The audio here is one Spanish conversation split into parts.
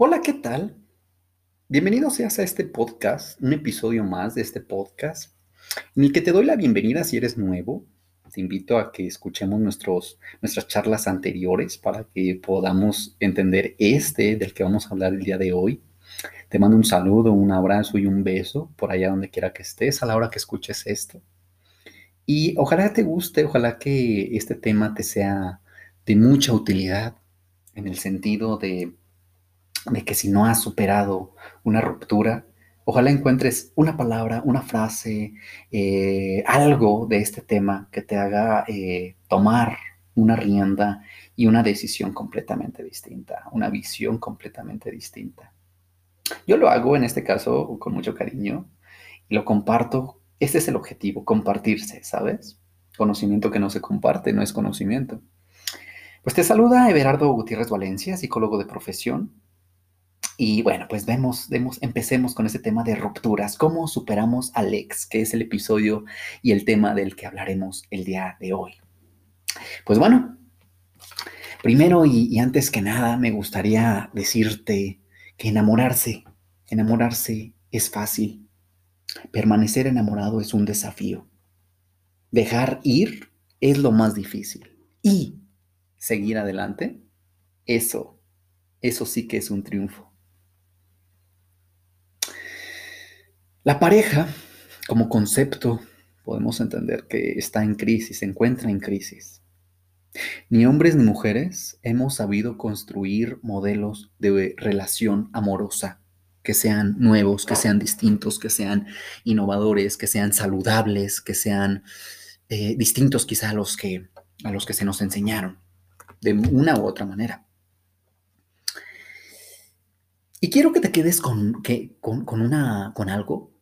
Hola, ¿qué tal? Bienvenido seas a este podcast, un episodio más de este podcast, en el que te doy la bienvenida si eres nuevo. Te invito a que escuchemos nuestros, nuestras charlas anteriores para que podamos entender este del que vamos a hablar el día de hoy. Te mando un saludo, un abrazo y un beso por allá donde quiera que estés a la hora que escuches esto. Y ojalá te guste, ojalá que este tema te sea de mucha utilidad en el sentido de de que si no has superado una ruptura, ojalá encuentres una palabra, una frase, eh, algo de este tema que te haga eh, tomar una rienda y una decisión completamente distinta, una visión completamente distinta. Yo lo hago en este caso con mucho cariño y lo comparto. Este es el objetivo, compartirse, ¿sabes? Conocimiento que no se comparte no es conocimiento. Pues te saluda Everardo Gutiérrez Valencia, psicólogo de profesión, y bueno, pues vemos, vemos, empecemos con ese tema de rupturas. ¿Cómo superamos al ex? Que es el episodio y el tema del que hablaremos el día de hoy. Pues bueno, primero y, y antes que nada me gustaría decirte que enamorarse, enamorarse es fácil. Permanecer enamorado es un desafío. Dejar ir es lo más difícil. Y seguir adelante, eso, eso sí que es un triunfo. La pareja, como concepto, podemos entender que está en crisis, se encuentra en crisis. Ni hombres ni mujeres hemos sabido construir modelos de relación amorosa que sean nuevos, que sean distintos, que sean innovadores, que sean saludables, que sean eh, distintos quizá a los, que, a los que se nos enseñaron, de una u otra manera. Y quiero que te quedes con, que, con, con, una, con algo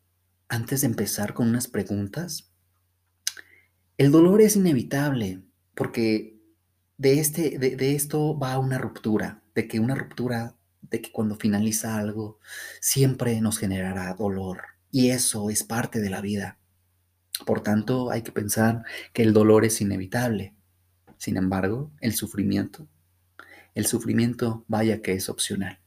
antes de empezar con unas preguntas, el dolor es inevitable porque de, este, de, esto va una ruptura, de que una ruptura, de que cuando finaliza algo, siempre nos generará dolor. Y eso es parte de la vida. Por tanto, hay que pensar que el dolor es inevitable. Sin embargo, el sufrimiento, el sufrimiento vaya que es opcional.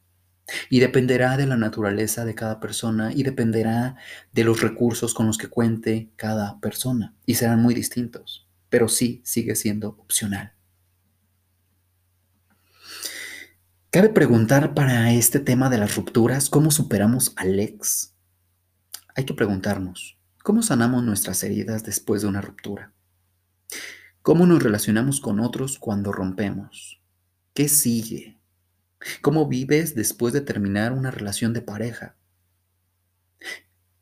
Y dependerá de la naturaleza de cada persona y dependerá de los recursos con los que cuente cada persona. Y serán muy distintos, pero sí sigue siendo opcional. Cabe preguntar para este tema de las rupturas, ¿cómo superamos al ex? Hay que preguntarnos, ¿cómo sanamos nuestras heridas después de una ruptura? ¿Cómo nos relacionamos con otros cuando rompemos? ¿Qué sigue? ¿Cómo vives después de terminar una relación de pareja?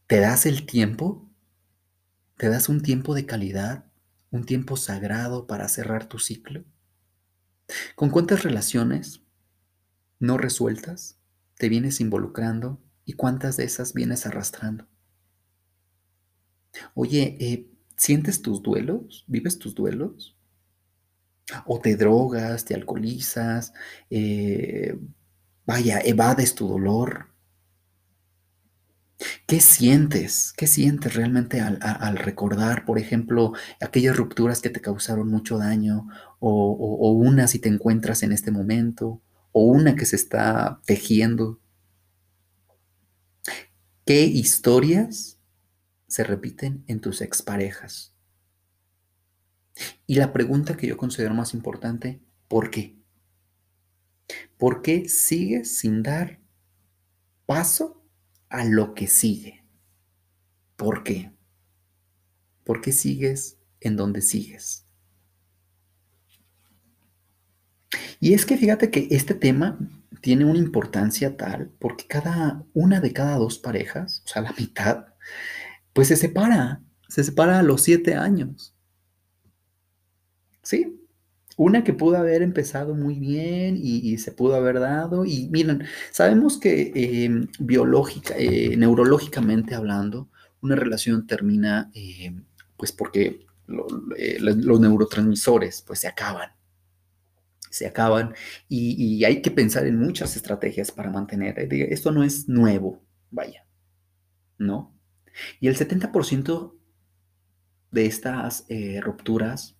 ¿Te das el tiempo? ¿Te das un tiempo de calidad? ¿Un tiempo sagrado para cerrar tu ciclo? ¿Con cuántas relaciones no resueltas te vienes involucrando y cuántas de esas vienes arrastrando? Oye, eh, ¿sientes tus duelos? ¿Vives tus duelos? O te drogas, te alcoholizas, eh, vaya, evades tu dolor. ¿Qué sientes? ¿Qué sientes realmente al, recordar, por ejemplo, aquellas rupturas que te causaron mucho daño o, o una si te encuentras en este momento o una que se está tejiendo? ¿Qué historias se repiten en tus exparejas? Y la pregunta que yo considero más importante, ¿por qué? ¿Por qué sigues sin dar paso a lo que sigue? ¿Por qué? ¿Por qué sigues en donde sigues? Y es que fíjate que este tema tiene una importancia tal porque cada una de cada dos parejas, o sea, la mitad, pues se separa, se separa a los siete años. Sí, una que pudo haber empezado muy bien y, se pudo haber dado. Y miren, sabemos que em, biológica, eh, neurológicamente hablando, una relación termina em, pues porque eh, los neurotransmisores pues se acaban. Se acaban y, y, hay que pensar en muchas estrategias para mantener. Eh, esto no es nuevo, vaya, ¿no? Y el 70% de estas rupturas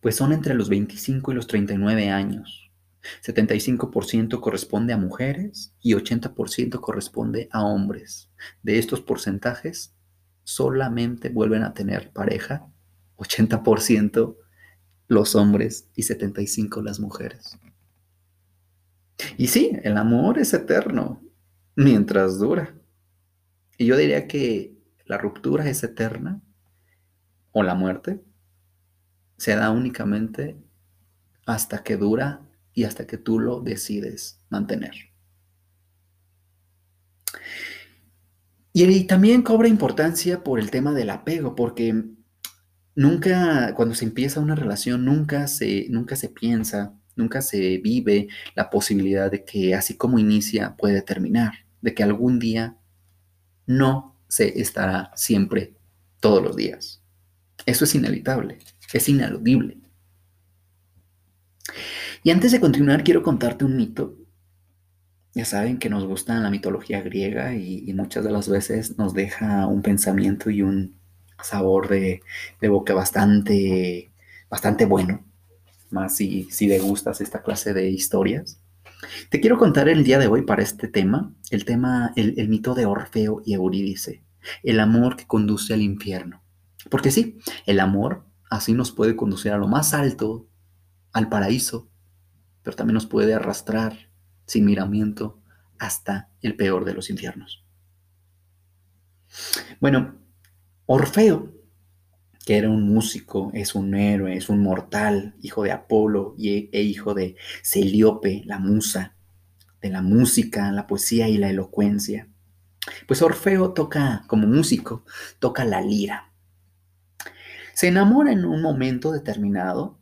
pues son entre los 25 y los 39 años. 75% corresponde a mujeres y 80% corresponde a hombres. De estos porcentajes, solamente vuelven a tener pareja 80% los hombres y 75% las mujeres. Y sí, el amor es eterno mientras dura. Y yo diría que la ruptura es eterna o la muerte se da únicamente hasta que dura y hasta que tú lo decides mantener. Y, también cobra importancia por el tema del apego, porque nunca, cuando se empieza una relación, nunca se, nunca se piensa, nunca se vive la posibilidad de que así como inicia puede terminar, de que algún día no se estará siempre todos los días. Eso es inevitable, es ineludible. Y antes de continuar, quiero contarte un mito. Ya saben que nos gusta la mitología griega y, muchas de las veces nos deja un pensamiento y un sabor de, boca bastante, bastante bueno. Más si, si degustas esta clase de historias. Te quiero contar el día de hoy para este tema, el tema, el mito de Orfeo y Eurídice, el amor que conduce al infierno. Porque sí, el amor así nos puede conducir a lo más alto, al paraíso, pero también nos puede arrastrar sin miramiento hasta el peor de los infiernos. Bueno, Orfeo, que era un músico, es un héroe, es un mortal, hijo de Apolo e, e hijo de Celiope, la musa de la música, la poesía y la elocuencia. Pues Orfeo toca como músico, toca la lira. Se enamora en un momento determinado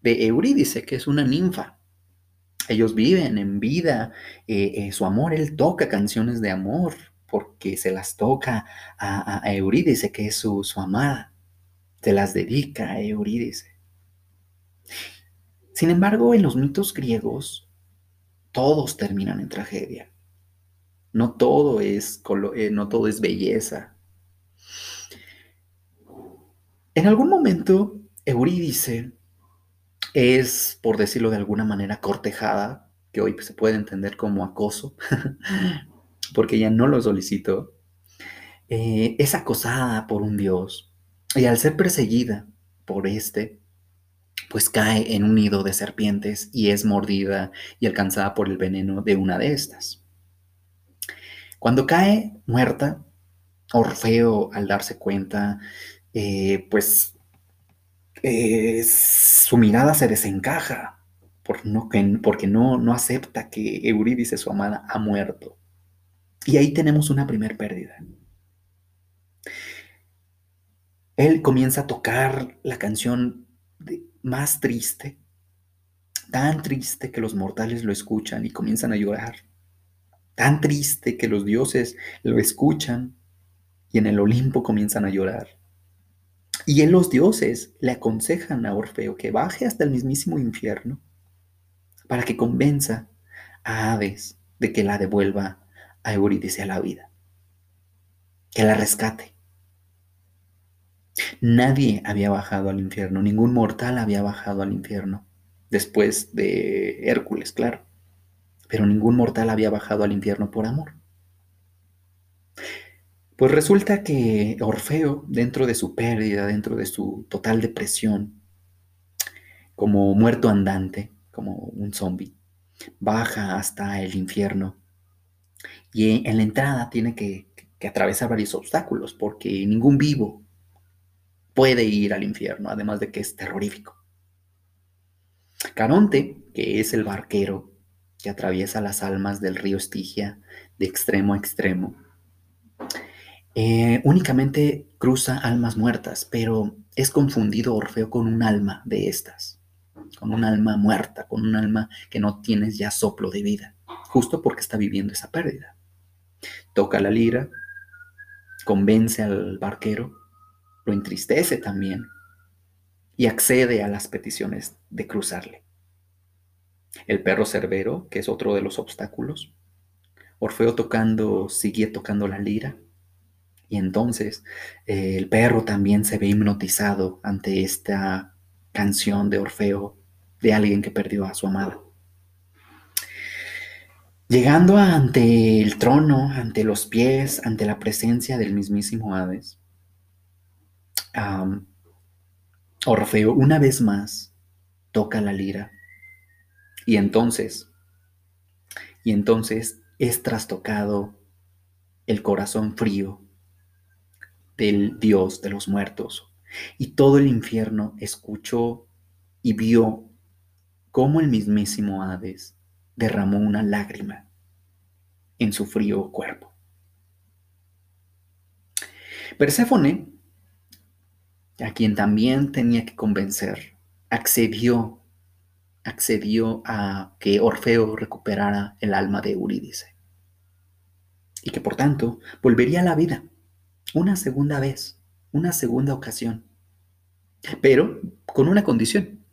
de Eurídice, que es una ninfa, ellos viven en vida eh, eh, su amor, él toca canciones de amor porque se las toca a, Eurídice, que es su, amada, se las dedica a Eurídice. Sin embargo, en los mitos griegos, todos terminan en tragedia. No todo es, eh, no todo es belleza. En algún momento, Eurídice es, por decirlo de alguna manera, cortejada, que hoy se puede entender como acoso, porque ella no lo solicitó, eh, es acosada por un dios y al ser perseguida por este, pues cae en un nido de serpientes y es mordida y alcanzada por el veneno de una de estas. Cuando cae muerta, Orfeo, al darse cuenta, eh, pues eh, su mirada se desencaja no, porque no, no acepta que Eurídice, su amada, ha muerto. Y ahí tenemos una primer pérdida. Él comienza a tocar la canción más triste, tan triste que los mortales lo escuchan y comienzan a llorar, tan triste que los dioses lo escuchan y en el Olimpo comienzan a llorar. Y en los dioses le aconsejan a Orfeo que baje hasta el mismísimo infierno para que convenza a Hades de que la devuelva a Eurídice a la vida, que la rescate. Nadie había bajado al infierno, ningún mortal había bajado al infierno, después de Hércules, claro, pero ningún mortal había bajado al infierno por amor. Pues resulta que Orfeo, dentro de su pérdida, dentro de su total depresión, como muerto andante, como un zombie, baja hasta el infierno y en la entrada tiene que, que, atravesar varios obstáculos porque ningún vivo puede ir al infierno, además de que es terrorífico. Caronte, que es el barquero que atraviesa las almas del río Estigia de extremo a extremo, eh, únicamente cruza almas muertas, pero es confundido Orfeo con un alma de estas, con un alma muerta, con un alma que no tienes ya soplo de vida, justo porque está viviendo esa pérdida. Toca la lira, convence al barquero, lo entristece también y accede a las peticiones de cruzarle. El perro cerbero, que es otro de los obstáculos, Orfeo tocando, sigue tocando la lira, y entonces eh, el perro también se ve hipnotizado ante esta canción de Orfeo de alguien que perdió a su amada. Llegando ante el trono, ante los pies, ante la presencia del mismísimo Hades, Orfeo una vez más toca la lira y entonces, y entonces es trastocado el corazón frío del Dios de los muertos y todo el infierno escuchó y vio cómo el mismísimo Hades derramó una lágrima en su frío cuerpo. Perséfone, a quien también tenía que convencer, accedió, accedió a que Orfeo recuperara el alma de Eurídice y que por tanto volvería a la vida una segunda vez, una segunda ocasión, pero con una condición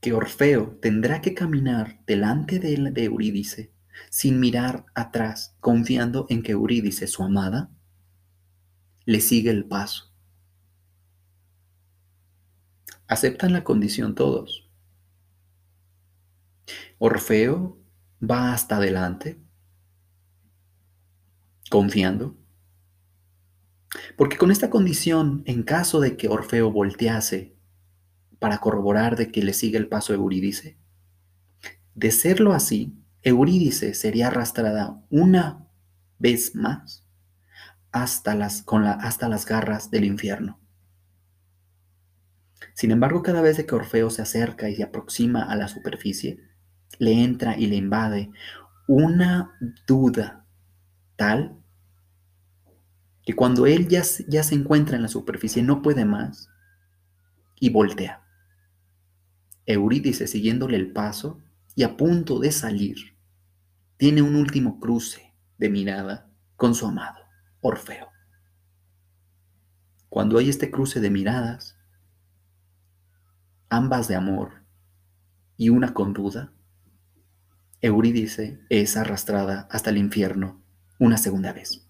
que Orfeo tendrá que caminar delante de, de Eurídice sin mirar atrás, confiando en que Eurídice, su amada, le sigue el paso. Aceptan la condición todos. Orfeo va hasta adelante, confiando, porque con esta condición, en caso de que Orfeo voltease para corroborar de que le sigue el paso a Eurídice? De serlo así, Eurídice sería arrastrada una vez más hasta las, con la, hasta las garras del infierno. Sin embargo, cada vez que Orfeo se acerca y se aproxima a la superficie, le entra y le invade una duda tal que cuando él ya, ya se encuentra en la superficie no puede más y voltea. Eurídice siguiéndole el paso y a punto de salir, tiene un último cruce de mirada con su amado, Orfeo. Cuando hay este cruce de miradas, ambas de amor y una con duda, Eurídice es arrastrada hasta el infierno una segunda vez.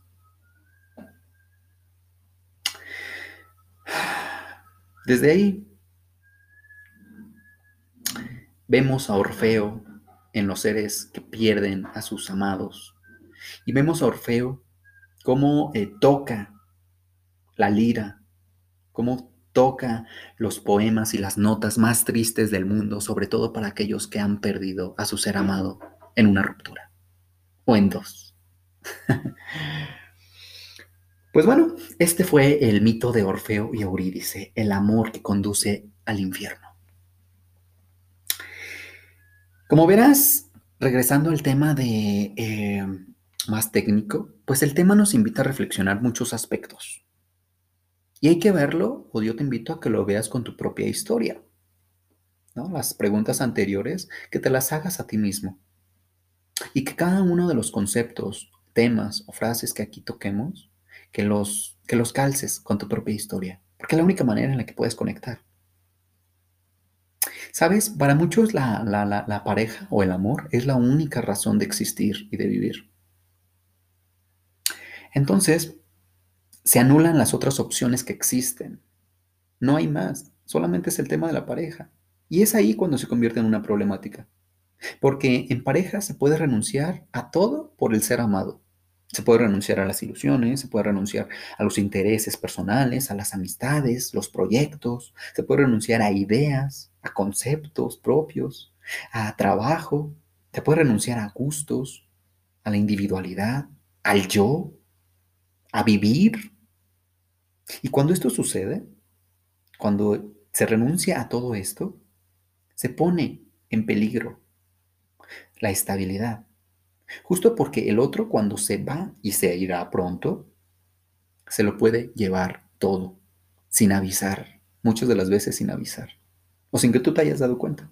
Desde ahí Vemos a Orfeo en los seres que pierden a sus amados. Y vemos a Orfeo cómo eh, toca la lira, cómo toca los poemas y las notas más tristes del mundo, sobre todo para aquellos que han perdido a su ser amado en una ruptura o en dos. pues bueno, este fue el mito de Orfeo y Eurídice, el amor que conduce al infierno. Como verás, regresando al tema de eh, más técnico, pues el tema nos invita a reflexionar muchos aspectos. Y hay que verlo, o yo te invito a que lo veas con tu propia historia. ¿no? Las preguntas anteriores, que te las hagas a ti mismo. Y que cada uno de los conceptos, temas o frases que aquí toquemos, que los, que los calces con tu propia historia. Porque es la única manera en la que puedes conectar. Sabes, para muchos la, pareja o el amor es la única razón de existir y de vivir. Entonces, se anulan las otras opciones que existen. No hay más, solamente es el tema de la pareja. Y es ahí cuando se convierte en una problemática. Porque en pareja se puede renunciar a todo por el ser amado. Se puede renunciar a las ilusiones, se puede renunciar a los intereses personales, a las amistades, los proyectos, se puede renunciar a ideas, a conceptos propios, a trabajo, se puede renunciar a gustos, a la individualidad, al yo, a vivir. Y cuando esto sucede, cuando se renuncia a todo esto, se pone en peligro la estabilidad, Justo porque el otro cuando se va y se irá pronto, se lo puede llevar todo, sin avisar, muchas de las veces sin avisar, o sin que tú te hayas dado cuenta.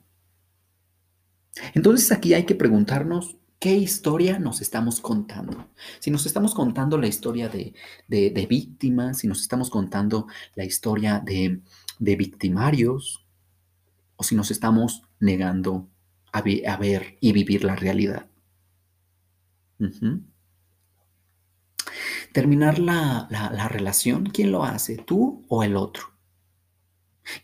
Entonces aquí hay que preguntarnos qué historia nos estamos contando. Si nos estamos contando la historia de, víctimas, si nos estamos contando la historia de, victimarios, o si nos estamos negando a ver y vivir la realidad. Terminar la, la, relación, ¿quién lo hace? ¿Tú o el otro?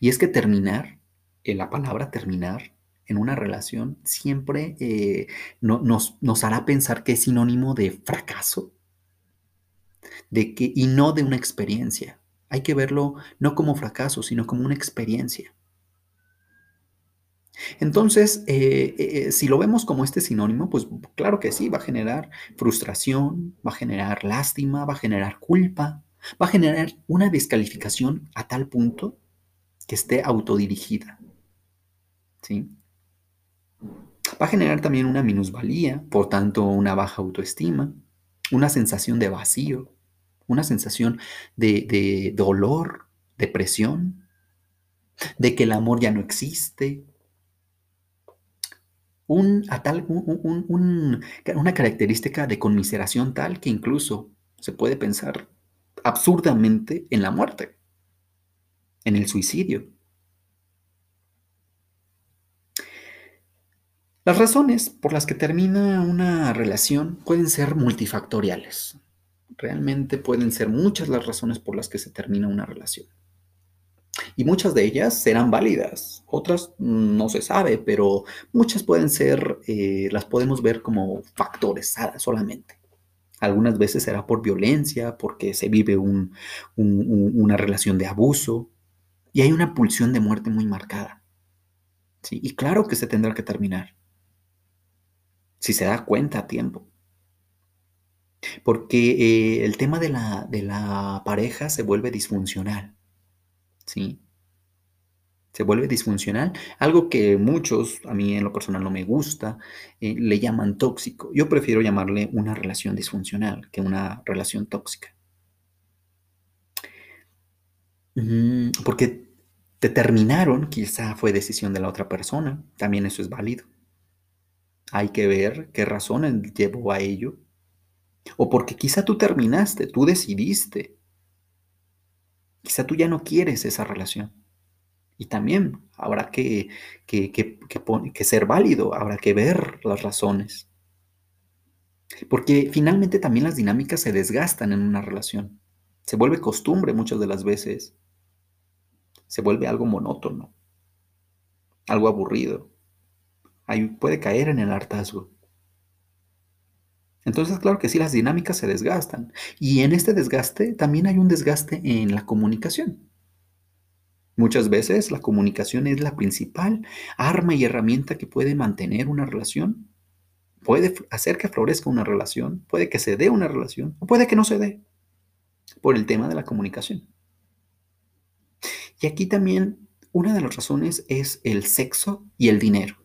Y es que terminar, en la palabra terminar, en una relación siempre eh, nos, nos hará pensar que es sinónimo de fracaso de que, y no de una experiencia. Hay que verlo no como fracaso, sino como una experiencia. Entonces, eh, eh, si lo vemos como este sinónimo, pues claro que sí, va a generar frustración, va a generar lástima, va a generar culpa, va a generar una descalificación a tal punto que esté autodirigida. ¿Sí? Va a generar también una minusvalía, por tanto, una baja autoestima, una sensación de vacío, una sensación de, dolor, depresión, de que el amor ya no existe, una característica de conmiseración tal que incluso se puede pensar absurdamente en la muerte, en el suicidio. Las razones por las que termina una relación pueden ser multifactoriales. Realmente pueden ser muchas las razones por las que se termina una relación. Y muchas de ellas serán válidas, otras no se sabe, pero muchas pueden ser, eh, las podemos ver como factores solamente. Algunas veces será por violencia, porque se vive una relación de abuso y hay una pulsión de muerte muy marcada. ¿sí? Y claro que se tendrá que terminar, si se da cuenta a tiempo. Porque eh, el tema de la, de la pareja se vuelve disfuncional. ¿Sí? Se vuelve disfuncional, algo que muchos, a mí en lo personal no me gusta, eh, le llaman tóxico. Yo prefiero llamarle una relación disfuncional que una relación tóxica. Mm, porque te terminaron, quizá fue decisión de la otra persona, también eso es válido. Hay que ver qué razones llevó a ello. O porque quizá tú terminaste, tú decidiste Quizá tú ya no quieres esa relación. Y también habrá que, que, que, ser válido, habrá que ver las razones. Porque finalmente también las dinámicas se desgastan en una relación. Se vuelve costumbre muchas de las veces. Se vuelve algo monótono, algo aburrido. Ahí puede caer en el hartazgo. Entonces, claro que sí, las dinámicas se desgastan. Y en este desgaste también hay un desgaste en la comunicación. Muchas veces la comunicación es la principal arma y herramienta que puede mantener una relación, puede hacer que florezca una relación, puede que se dé una relación o puede que no se dé por el tema de la comunicación. Y aquí también una de las razones es el sexo y el dinero.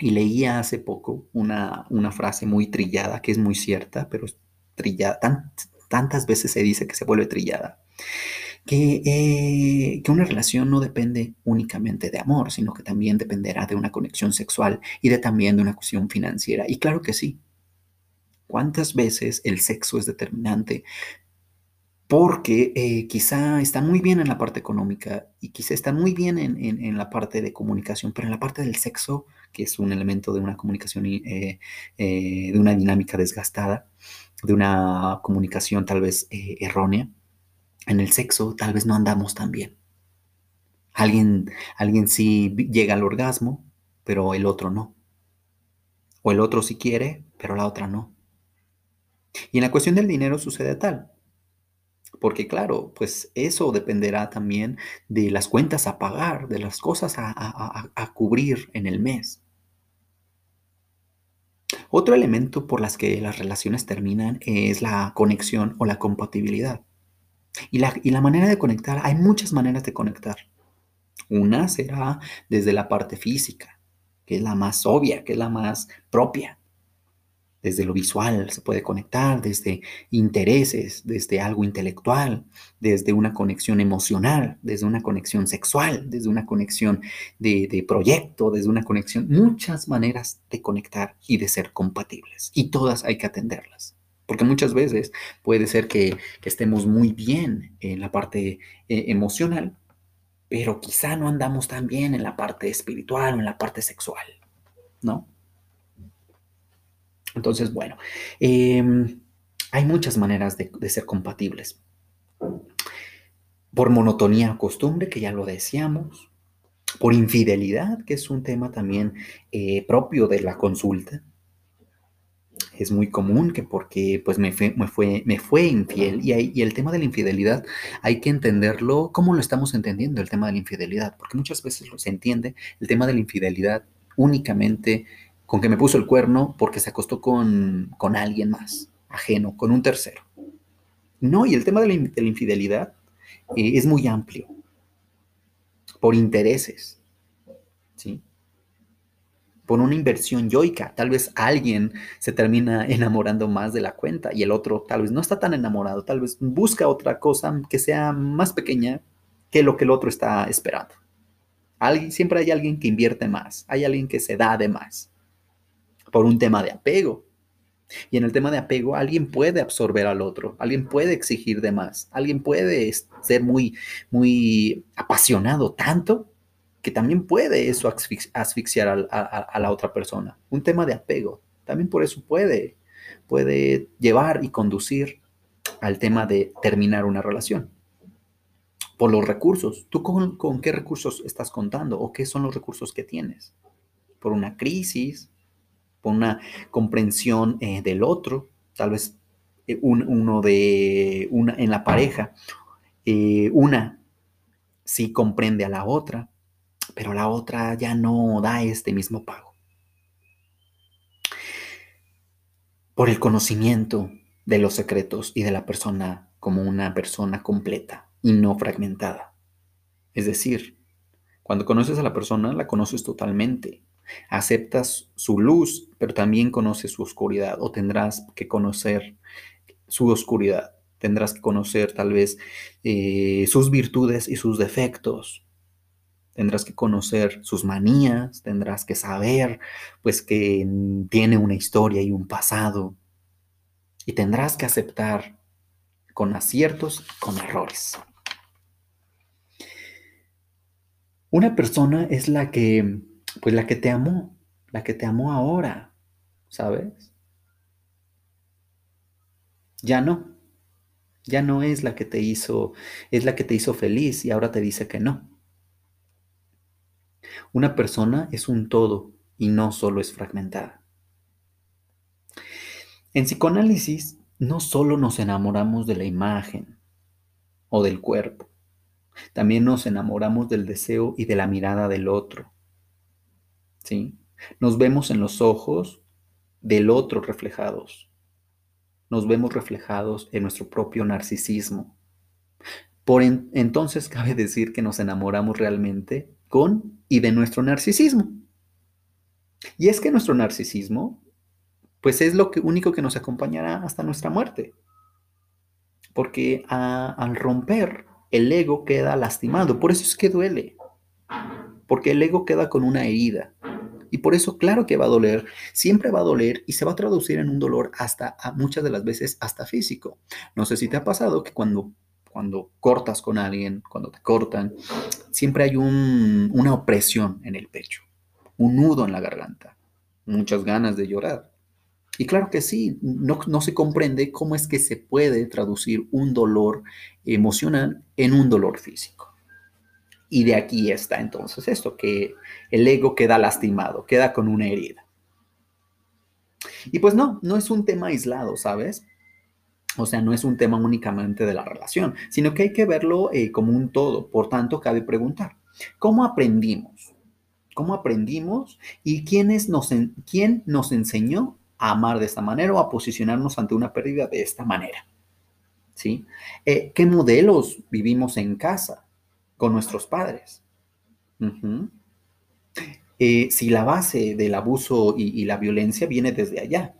Y leía hace poco una, frase muy trillada, que es muy cierta, pero trillada, tantas veces se dice que se vuelve trillada, que, eh, que una relación no depende únicamente de amor, sino que también dependerá de una conexión sexual y de también de una cuestión financiera. Y claro que sí. ¿Cuántas veces el sexo es determinante porque eh, quizá está muy bien en la parte económica y quizá está muy bien en, la parte de comunicación, pero en la parte del sexo, que es un elemento de una comunicación, eh, eh, de una dinámica desgastada, de una comunicación tal vez errónea, en el sexo tal vez no andamos tan bien. Alguien, alguien sí llega al orgasmo, pero el otro no. O el otro sí quiere, pero la otra no. Y en la cuestión del dinero sucede tal porque claro, pues eso dependerá también de las cuentas a pagar, de las cosas a, cubrir en el mes. Otro elemento por las que las relaciones terminan es la conexión o la compatibilidad. Y la, y la manera de conectar, hay muchas maneras de conectar. Una será desde la parte física, que es la más obvia, que es la más propia desde lo visual se puede conectar, desde intereses, desde algo intelectual, desde una conexión emocional, desde una conexión sexual, desde una conexión de, proyecto, desde una conexión, muchas maneras de conectar y de ser compatibles. Y todas hay que atenderlas. Porque muchas veces puede ser que, estemos muy bien en la parte eh, emocional, pero quizá no andamos tan bien en la parte espiritual o en la parte sexual, ¿no? Entonces, bueno, em, hay muchas maneras de, ser compatibles. Por monotonía o costumbre, que ya lo decíamos, por infidelidad, que es un tema también eh, propio de la consulta. Es muy común que porque pues me fue, me fue, infiel y, y el tema de la infidelidad hay que entenderlo como lo estamos entendiendo, el tema de la infidelidad, porque muchas veces se entiende el tema de la infidelidad únicamente con que me puso el cuerno porque se acostó con, con alguien más, ajeno, con un tercero. No, y el tema de la, de la infidelidad eh, es muy amplio, por intereses, ¿sí? Por una inversión yoica. Tal vez alguien se termina enamorando más de la cuenta y el otro tal vez no está tan enamorado, tal vez busca otra cosa que sea más pequeña que lo que el otro está esperando. Alguien, siempre hay alguien que invierte más, hay alguien que se da de más por un tema de apego. Y en el tema de apego, alguien puede absorber al otro, alguien puede exigir de más, alguien puede ser muy, muy apasionado tanto que también puede eso asfixiar a, la otra persona. Un tema de apego, también por eso puede, puede llevar y conducir al tema de terminar una relación. Por los recursos. ¿Tú con, qué recursos estás contando o qué son los recursos que tienes? Por una crisis, por una comprensión eh, del otro, tal vez eh, uno de una en la pareja, eh, una sí comprende a la otra, pero la otra ya no da este mismo pago. Por el conocimiento de los secretos y de la persona como una persona completa y no fragmentada. Es decir, cuando conoces a la persona, la conoces totalmente, Aceptas su luz, pero también conoces su oscuridad o tendrás que conocer su oscuridad. Tendrás que conocer tal vez eh, sus virtudes y sus defectos. Tendrás que conocer sus manías, tendrás que saber pues que tiene una historia y un pasado. Y tendrás que aceptar con aciertos, con errores. Una persona es la que pues la que te amó, la que te amó ahora, ¿sabes? Ya no. Ya no es la que te hizo, es la que te hizo feliz y ahora te dice que no. Una persona es un todo y no solo es fragmentada. En psicoanálisis no solo nos enamoramos de la imagen o del cuerpo, también nos enamoramos del deseo y de la mirada del otro, ¿sí? Nos vemos en los ojos del otro reflejados. Nos vemos reflejados en nuestro propio narcisismo. Por entonces cabe decir que nos enamoramos realmente con y de nuestro narcisismo. Y es que nuestro narcisismo, pues es lo único que nos acompañará hasta nuestra muerte. Porque al romper, el ego queda lastimado. Por eso es que duele. Porque el ego queda con una herida. Y por eso, claro que va a doler, siempre va a doler y se va a traducir en un dolor hasta, muchas de las veces, hasta físico. No sé si te ha pasado que cuando, cuando cortas con alguien, cuando te cortan, siempre hay una opresión en el pecho, un nudo en la garganta, muchas ganas de llorar. Y claro que sí, no, no, se comprende cómo es que se puede traducir un dolor emocional en un dolor físico. Y de aquí está entonces esto, que el ego queda lastimado, queda con una herida. Y pues no, no es un tema aislado, ¿sabes? O sea, no es un tema únicamente de la relación, sino que hay que verlo eh, como un todo. Por tanto, cabe preguntar, ¿cómo aprendimos? ¿Cómo aprendimos? ¿Y nos quién nos enseñó a amar de esta manera o a posicionarnos ante una pérdida de esta manera? ¿Sí? Eh, ¿Qué modelos vivimos en casa? Con nuestros padres. Eh, si la base del abuso y, la violencia viene desde allá.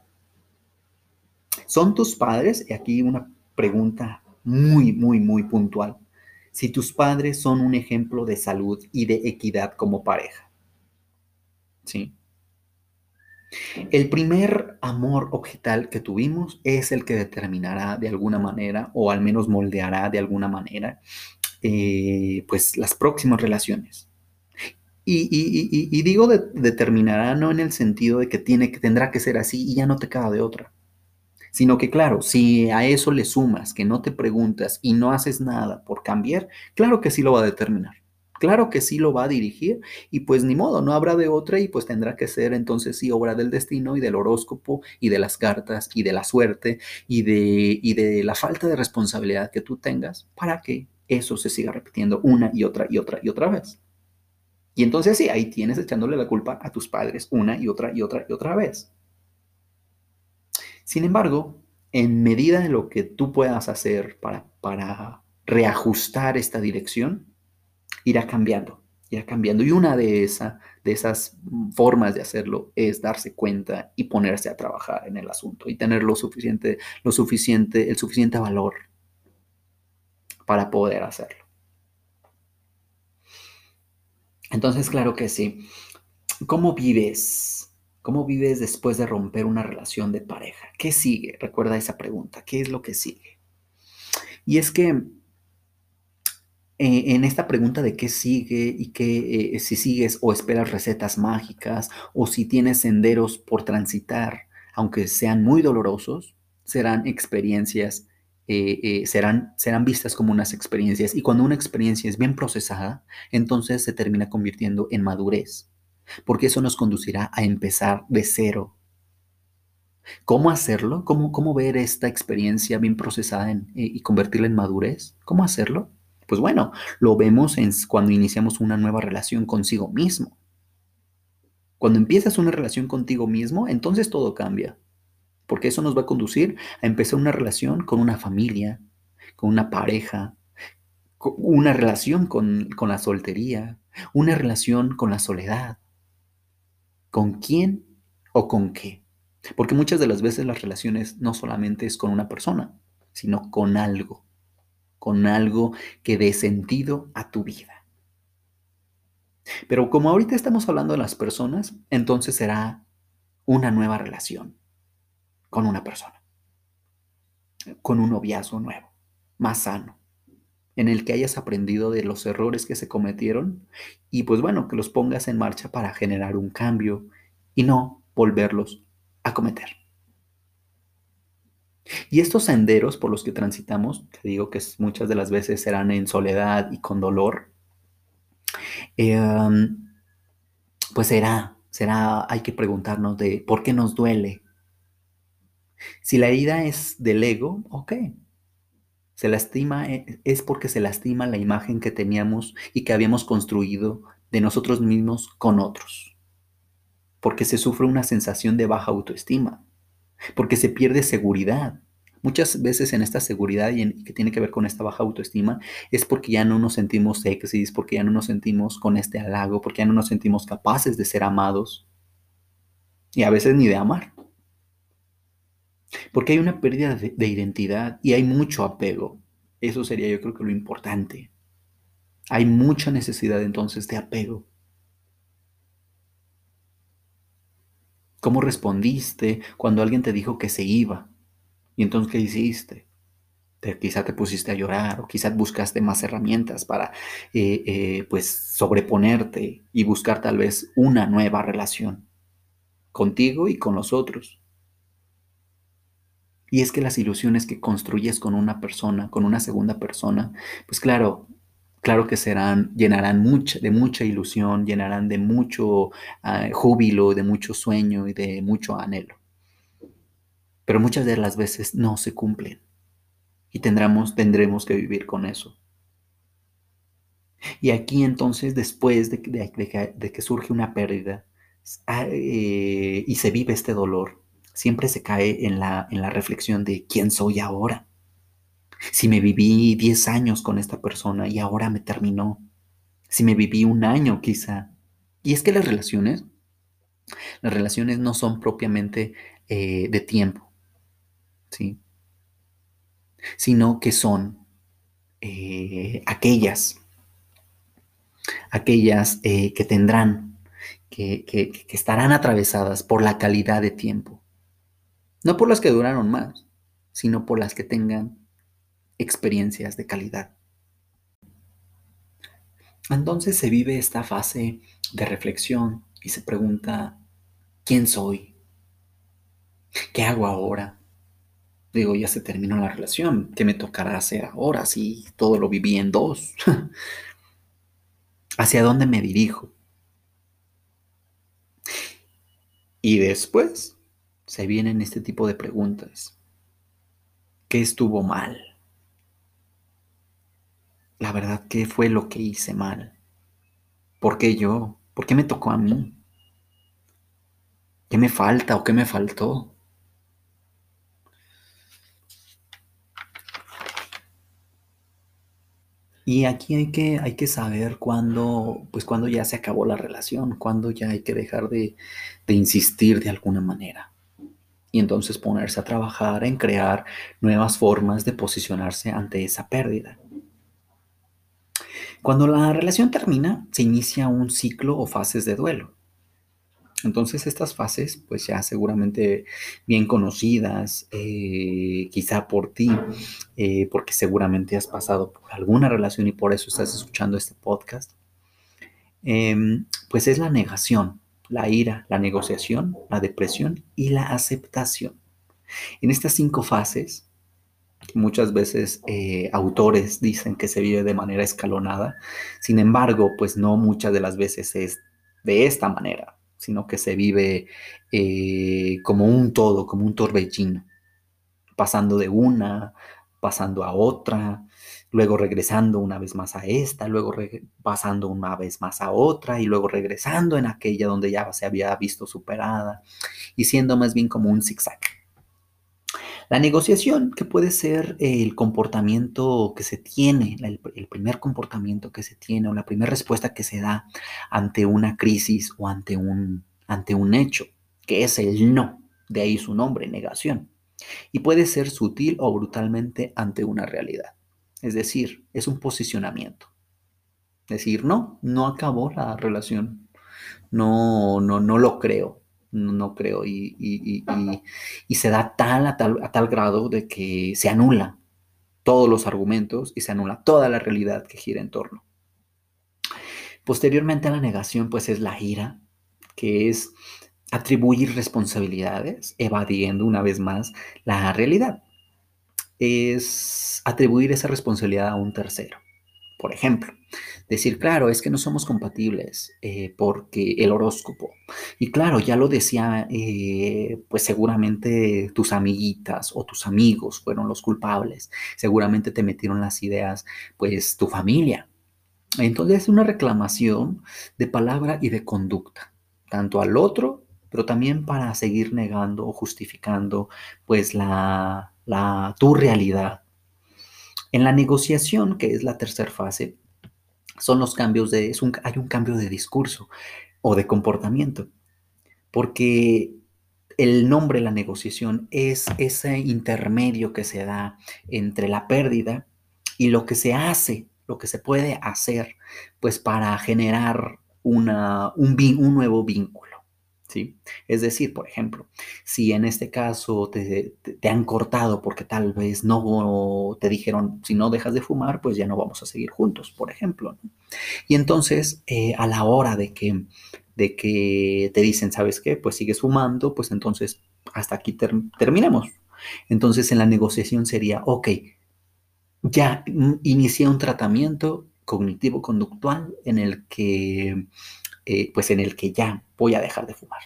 ¿Son tus padres? Y aquí una pregunta muy, muy, muy puntual. Si tus padres son un ejemplo de salud y de equidad como pareja. ¿Sí? El primer amor objetal que tuvimos es el que determinará de alguna manera, o al menos moldeará de alguna manera, eh, pues las próximas relaciones. Y, digo determinará no en el sentido de que, tiene, que tendrá que ser así y ya no te queda de otra, sino que claro, si a eso le sumas que no te preguntas y no haces nada por cambiar, claro que sí lo va a determinar, Claro que sí lo va a dirigir y pues ni modo, no habrá de otra y pues tendrá que ser entonces sí obra del destino y del horóscopo y de las cartas y de la suerte y de, y de la falta de responsabilidad que tú tengas para que eso se siga repitiendo una y otra y otra y otra vez. Y entonces sí, ahí tienes echándole la culpa a tus padres una y otra y otra y otra vez. Sin embargo, en medida de lo que tú puedas hacer para, para reajustar esta dirección, irá cambiando, irá cambiando. Y una de, esa, de esas formas de hacerlo es darse cuenta y ponerse a trabajar en el asunto y tener lo suficiente, lo suficiente, el suficiente valor para poder hacerlo. Entonces, claro que sí. ¿Cómo vives? ¿Cómo vives después de romper una relación de pareja? ¿Qué sigue? Recuerda esa pregunta. ¿Qué es lo que sigue? Y es que eh, en esta pregunta de qué sigue y qué, eh, si sigues o esperas recetas mágicas o si tienes senderos por transitar, aunque sean muy dolorosos, serán experiencias, eh, serán, serán vistas como unas experiencias. Y cuando una experiencia es bien procesada, entonces se termina convirtiendo en madurez, porque eso nos conducirá a empezar de cero. ¿Cómo hacerlo? ¿Cómo, cómo ver esta experiencia bien procesada y convertirla en madurez? ¿Cómo hacerlo? Pues bueno, lo vemos cuando iniciamos una nueva relación consigo mismo. Cuando empiezas una relación contigo mismo, entonces todo cambia. Porque eso nos va a conducir a empezar una relación con una familia, con una pareja, una relación con, con la soltería, una relación con la soledad. ¿Con quién o con qué? Porque muchas de las veces las relaciones no solamente es con una persona, sino con algo con algo que dé sentido a tu vida. Pero como ahorita estamos hablando de las personas, entonces será una nueva relación con una persona, con un noviazgo nuevo, más sano, en el que hayas aprendido de los errores que se cometieron y pues bueno, que los pongas en marcha para generar un cambio y no volverlos a cometer. Y estos senderos por los que transitamos, te digo que muchas de las veces serán en soledad y con dolor, em, pues será, será, hay que preguntarnos de por qué nos duele. Si la herida es del ego, ok. Se lastima, eh, es porque se lastima la imagen que teníamos y que habíamos construido de nosotros mismos con otros. Porque se sufre una sensación de baja autoestima porque se pierde seguridad. Muchas veces en esta seguridad y, que tiene que ver con esta baja autoestima es porque ya no nos sentimos sexys, porque ya no nos sentimos con este halago, porque ya no nos sentimos capaces de ser amados y a veces ni de amar. Porque hay una pérdida de, de identidad y hay mucho apego. Eso sería yo creo que lo importante. Hay mucha necesidad entonces de apego. ¿Cómo respondiste cuando alguien te dijo que se iba? ¿Y entonces qué hiciste? Te, quizá te pusiste a llorar o quizás buscaste más herramientas para eh, eh, pues sobreponerte y buscar tal vez una nueva relación contigo y con los otros. Y es que las ilusiones que construyes con una persona, con una segunda persona, pues claro, claro que serán, llenarán mucha, de mucha ilusión, llenarán de mucho ah, júbilo, de mucho sueño y de mucho anhelo. Pero muchas de las veces no se cumplen y tendremos, tendremos que vivir con eso. Y aquí entonces, después de, que, surge una pérdida ah, eh, y se vive este dolor, siempre se cae en la, en la reflexión de quién soy ahora. Si me viví 10 años con esta persona y ahora me terminó. Si me viví un año quizá. Y es que las relaciones, las relaciones no son propiamente eh, de tiempo, ¿sí? Sino que son eh, aquellas, aquellas eh, que tendrán, que, que estarán atravesadas por la calidad de tiempo. No por las que duraron más, sino por las que tengan experiencias de calidad. Entonces se vive esta fase de reflexión y se pregunta, ¿quién soy? ¿Qué hago ahora? Digo, ya se terminó la relación, ¿qué me tocará hacer ahora si todo lo viví en dos? ¿Hacia dónde me dirijo? Y después se vienen este tipo de preguntas. ¿Qué estuvo mal? La verdad, ¿qué fue lo que hice mal? ¿Por qué yo? ¿Por qué me tocó a mí? ¿Qué me falta o qué me faltó? Y aquí hay que, hay que saber cuándo, pues cuándo ya se acabó la relación, cuándo ya hay que dejar de, de insistir de alguna manera. Y entonces ponerse a trabajar en crear nuevas formas de posicionarse ante esa pérdida. Cuando la relación termina, se inicia un ciclo o fases de duelo. Entonces estas fases, pues ya seguramente bien conocidas, eh, quizá por ti, eh, porque seguramente has pasado por alguna relación y por eso estás escuchando este podcast, em, pues es la negación, la ira, la negociación, la depresión y la aceptación. En estas cinco fases, muchas veces eh, autores dicen que se vive de manera escalonada, sin embargo, pues no muchas de las veces es de esta manera sino que se vive eh, como un todo, como un torbellino, pasando de una, pasando a otra, luego regresando una vez más a esta, luego pasando una vez más a otra y luego regresando en aquella donde ya se había visto superada y siendo más bien como un zigzag. La negociación, que puede ser el comportamiento que se tiene, el, primer comportamiento que se tiene o la primera respuesta que se da ante una crisis o ante un, ante un hecho, que es el no, de ahí su nombre, negación. Y puede ser sutil o brutalmente ante una realidad. Es decir, es un posicionamiento. Decir, no, no acabó la relación. No, no, no lo creo no creo, y, se da tal a, tal a tal grado de que se anula todos los argumentos y se anula toda la realidad que gira en torno. Posteriormente a la negación, pues es la ira, que es atribuir responsabilidades, evadiendo una vez más la realidad. Es atribuir esa responsabilidad a un tercero. Por ejemplo, decir, claro, es que no somos compatibles eh, porque el horóscopo. Y claro, ya lo decía, eh, pues seguramente tus amiguitas o tus amigos fueron los culpables. Seguramente te metieron las ideas, pues tu familia. Entonces es una reclamación de palabra y de conducta, tanto al otro, pero también para seguir negando o justificando, pues la, la tu realidad en la negociación, que es la tercera fase, son los cambios de, hay un cambio de discurso o de comportamiento, porque el nombre de la negociación es ese intermedio que se da entre la pérdida y lo que se hace, lo que se puede hacer, pues para generar una, un, un nuevo vínculo. Es decir, por ejemplo, si en este caso te, han cortado porque tal vez no te dijeron, si no dejas de fumar, pues ya no vamos a seguir juntos, por ejemplo. Y entonces, eh, a la hora de que, de que te dicen, ¿sabes qué? Pues sigues fumando, pues entonces hasta aquí terminemos. Entonces, en la negociación sería, ok, ya inicié un tratamiento cognitivo-conductual en el que eh, pues en el que ya voy a dejar de fumar.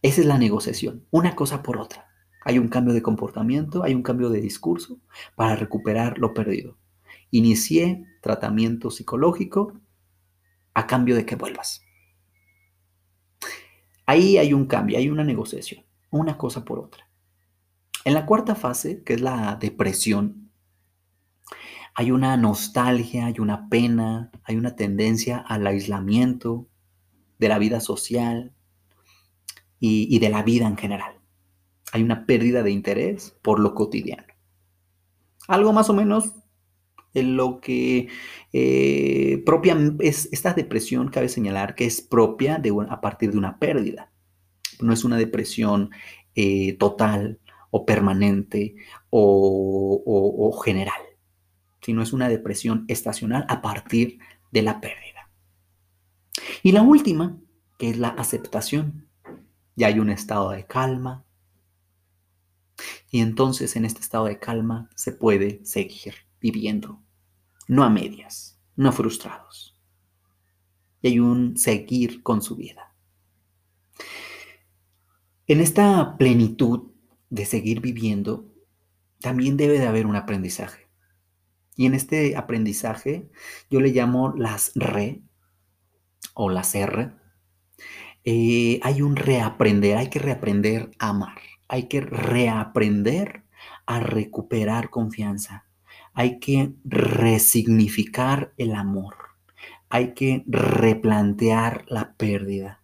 Esa es la negociación, una cosa por otra. Hay un cambio de comportamiento, hay un cambio de discurso para recuperar lo perdido. Inicié tratamiento psicológico a cambio de que vuelvas. Ahí hay un cambio, hay una negociación, una cosa por otra. En la cuarta fase, que es la depresión, hay una nostalgia, hay una pena, hay una tendencia al aislamiento, de la vida social y, de la vida en general. Hay una pérdida de interés por lo cotidiano. Algo más o menos en lo que eh, propia es esta depresión, cabe señalar que es propia de a partir de una pérdida. No es una depresión eh, total o permanente o, o general, sino es una depresión estacional a partir de la pérdida. Y la última, que es la aceptación. Ya hay un estado de calma. Y entonces en este estado de calma se puede seguir viviendo, no a medias, no frustrados. y hay un seguir con su vida. En esta plenitud de seguir viviendo, también debe de haber un aprendizaje. Y en este aprendizaje yo le llamo las re o las R. Eh, hay un reaprender, hay que reaprender a amar, hay que reaprender a recuperar confianza, hay que resignificar el amor, hay que replantear la pérdida.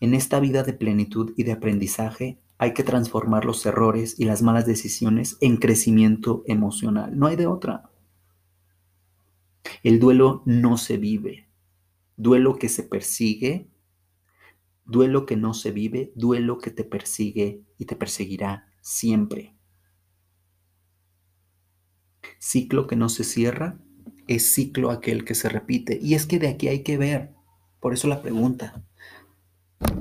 En esta vida de plenitud y de aprendizaje hay que transformar los errores y las malas decisiones en crecimiento emocional. No hay de otra. El duelo no se vive. Duelo que se persigue, duelo que no se vive, duelo que te persigue y te perseguirá siempre. Ciclo que no se cierra es ciclo aquel que se repite. Y es que de aquí hay que ver. Por eso la pregunta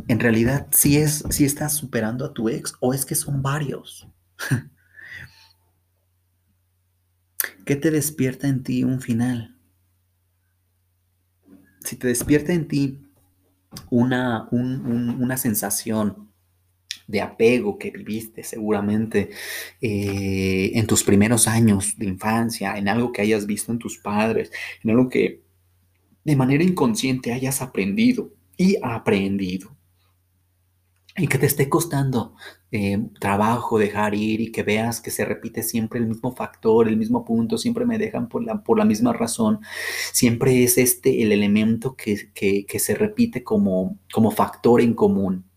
en realidad si es si estás superando a tu ex o es que son varios. ¿Qué te despierta en ti un final? Si te despierta en ti una, una sensación de apego que viviste seguramente eh, en tus primeros años de infancia, en algo que hayas visto en tus padres, en algo que de manera inconsciente hayas aprendido y aprendido. Y que te esté costando eh, trabajo dejar ir y que veas que se repite siempre el mismo factor, el mismo punto, siempre me dejan por la, por la misma razón. Siempre es este el elemento que, que se repite como, como factor en común.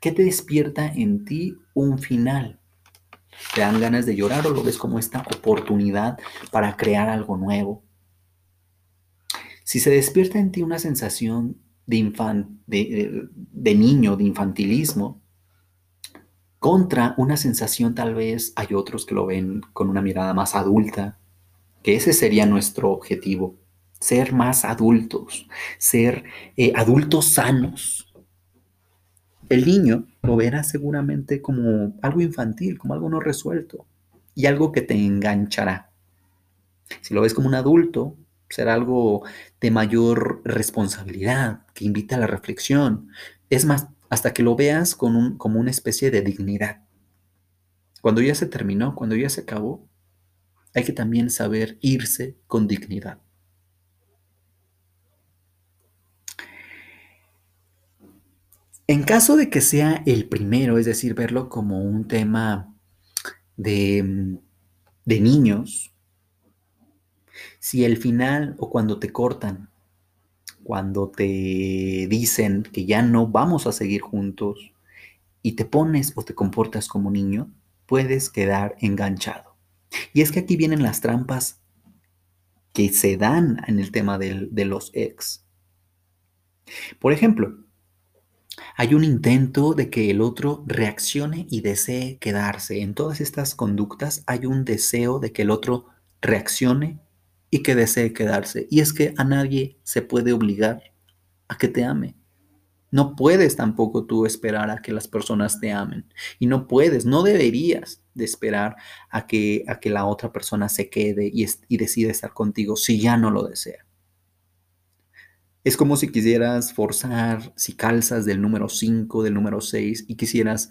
¿Qué te despierta en ti un final? ¿Te dan ganas de llorar o lo ves como esta oportunidad para crear algo nuevo? Si se despierta en ti una sensación de, de, niño, de infantilismo, contra una sensación tal vez hay otros que lo ven con una mirada más adulta, que ese sería nuestro objetivo, ser más adultos, ser eh, adultos sanos. El niño lo verá seguramente como algo infantil, como algo no resuelto y algo que te enganchará. Si lo ves como un adulto, será algo de mayor responsabilidad, que invita a la reflexión. Es más, hasta que lo veas con un, como una especie de dignidad. Cuando ya se terminó, cuando ya se acabó, hay que también saber irse con dignidad. En caso de que sea el primero, es decir, verlo como un tema de, de niños, si el final o cuando te cortan, cuando te dicen que ya no vamos a seguir juntos y te pones o te comportas como niño, puedes quedar enganchado. Y es que aquí vienen las trampas que se dan en el tema de los ex. Por ejemplo, hay un intento de que el otro reaccione y desee quedarse. En todas estas conductas hay un deseo de que el otro reaccione y que desee quedarse. Y es que a nadie se puede obligar a que te ame. No puedes tampoco tú esperar a que las personas te amen. Y no puedes, no deberías de esperar a que, a que la otra persona se quede y, y decide estar contigo si ya no lo desea. Es como si quisieras forzar, si calzas del número 5, del número 6 y quisieras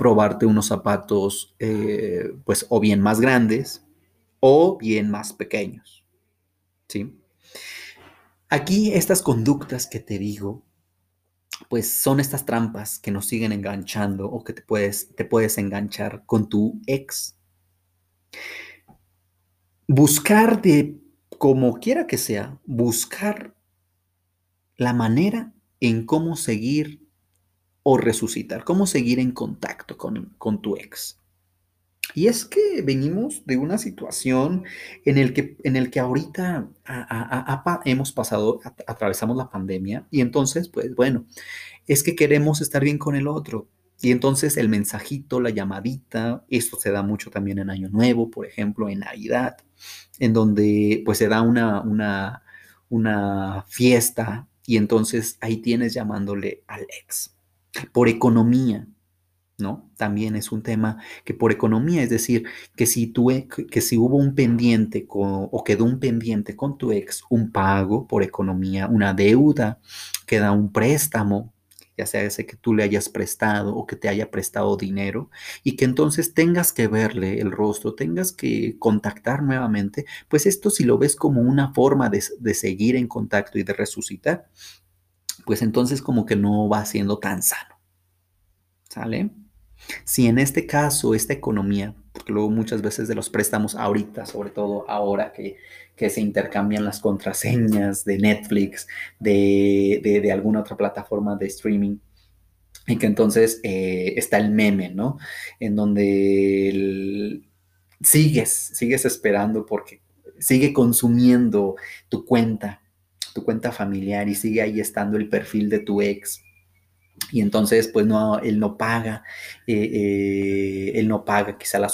probarte unos zapatos, eh, pues o bien más grandes o bien más pequeños. ¿Sí? Aquí estas conductas que te digo, pues son estas trampas que nos siguen enganchando o que te puedes, te puedes enganchar con tu ex. Buscar de, como quiera que sea, buscar la manera en cómo seguir o resucitar, cómo seguir en contacto con, con tu ex. Y es que venimos de una situación en el que, en el que ahorita hemos pasado, atravesamos la pandemia y entonces, pues bueno, es que queremos estar bien con el otro. Y entonces el mensajito, la llamadita, esto se da mucho también en Año Nuevo, por ejemplo, en Navidad, en donde pues se da una, una, una fiesta y entonces ahí tienes llamándole al ex. Por economía, ¿no? También es un tema que por economía, es decir, que si, tú, que si hubo un pendiente o quedó un pendiente con tu ex, un pago por economía, una deuda, queda un préstamo, ya sea ese que tú le hayas prestado o que te haya prestado dinero, y que entonces tengas que verle el rostro, tengas que contactar nuevamente, pues esto si lo ves como una forma de, de seguir en contacto y de resucitar, pues entonces como que no va siendo tan sano. ¿Sale? Si en este caso, esta economía, porque luego muchas veces de los préstamos ahorita, sobre todo ahora que, se intercambian las contraseñas de Netflix, de, alguna otra plataforma de streaming, y que entonces eh, está el meme, ¿no? En donde sigues, sigues esperando porque sigue consumiendo tu cuenta, tu cuenta familiar y sigue ahí estando el perfil de tu ex y entonces, pues no, él no paga, eh, eh, él no paga quizá la,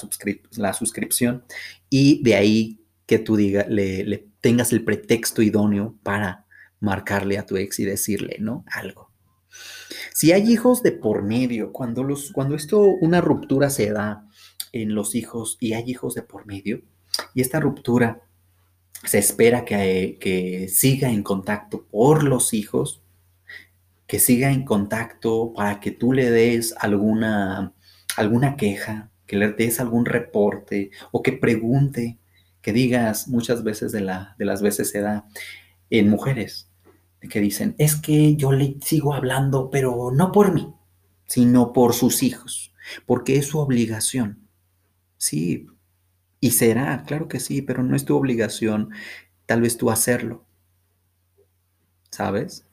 la, suscripción y de ahí que tú diga, le, tengas el pretexto idóneo para marcarle a tu ex y decirle, ¿no? Algo. Si hay hijos de por medio, cuando, los, cuando esto, una ruptura se da en los hijos y hay hijos de por medio, y esta ruptura se espera que, que siga en contacto por los hijos, que siga en contacto para que tú le des alguna, alguna queja, que le des algún reporte o que pregunte, que digas muchas veces de, la, de las veces se da en mujeres, que dicen, es que yo le sigo hablando, pero no por mí, sino por sus hijos, porque es su obligación. Sí, y será, claro que sí, pero no es tu obligación tal vez tú hacerlo. ¿Sabes?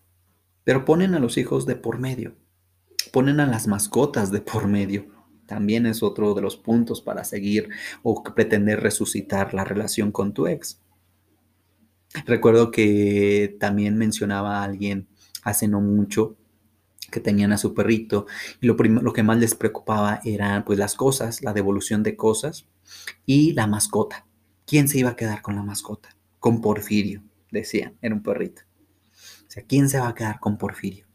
Pero ponen a los hijos de por medio, ponen a las mascotas de por medio. También es otro de los puntos para seguir o pretender resucitar la relación con tu ex. Recuerdo que también mencionaba a alguien hace no mucho que tenían a su perrito y lo, que más les preocupaba eran pues las cosas, la devolución de cosas y la mascota. ¿Quién se iba a quedar con la mascota? Con Porfirio, decían, era un perrito. O sea, ¿quién se va a quedar con Porfirio?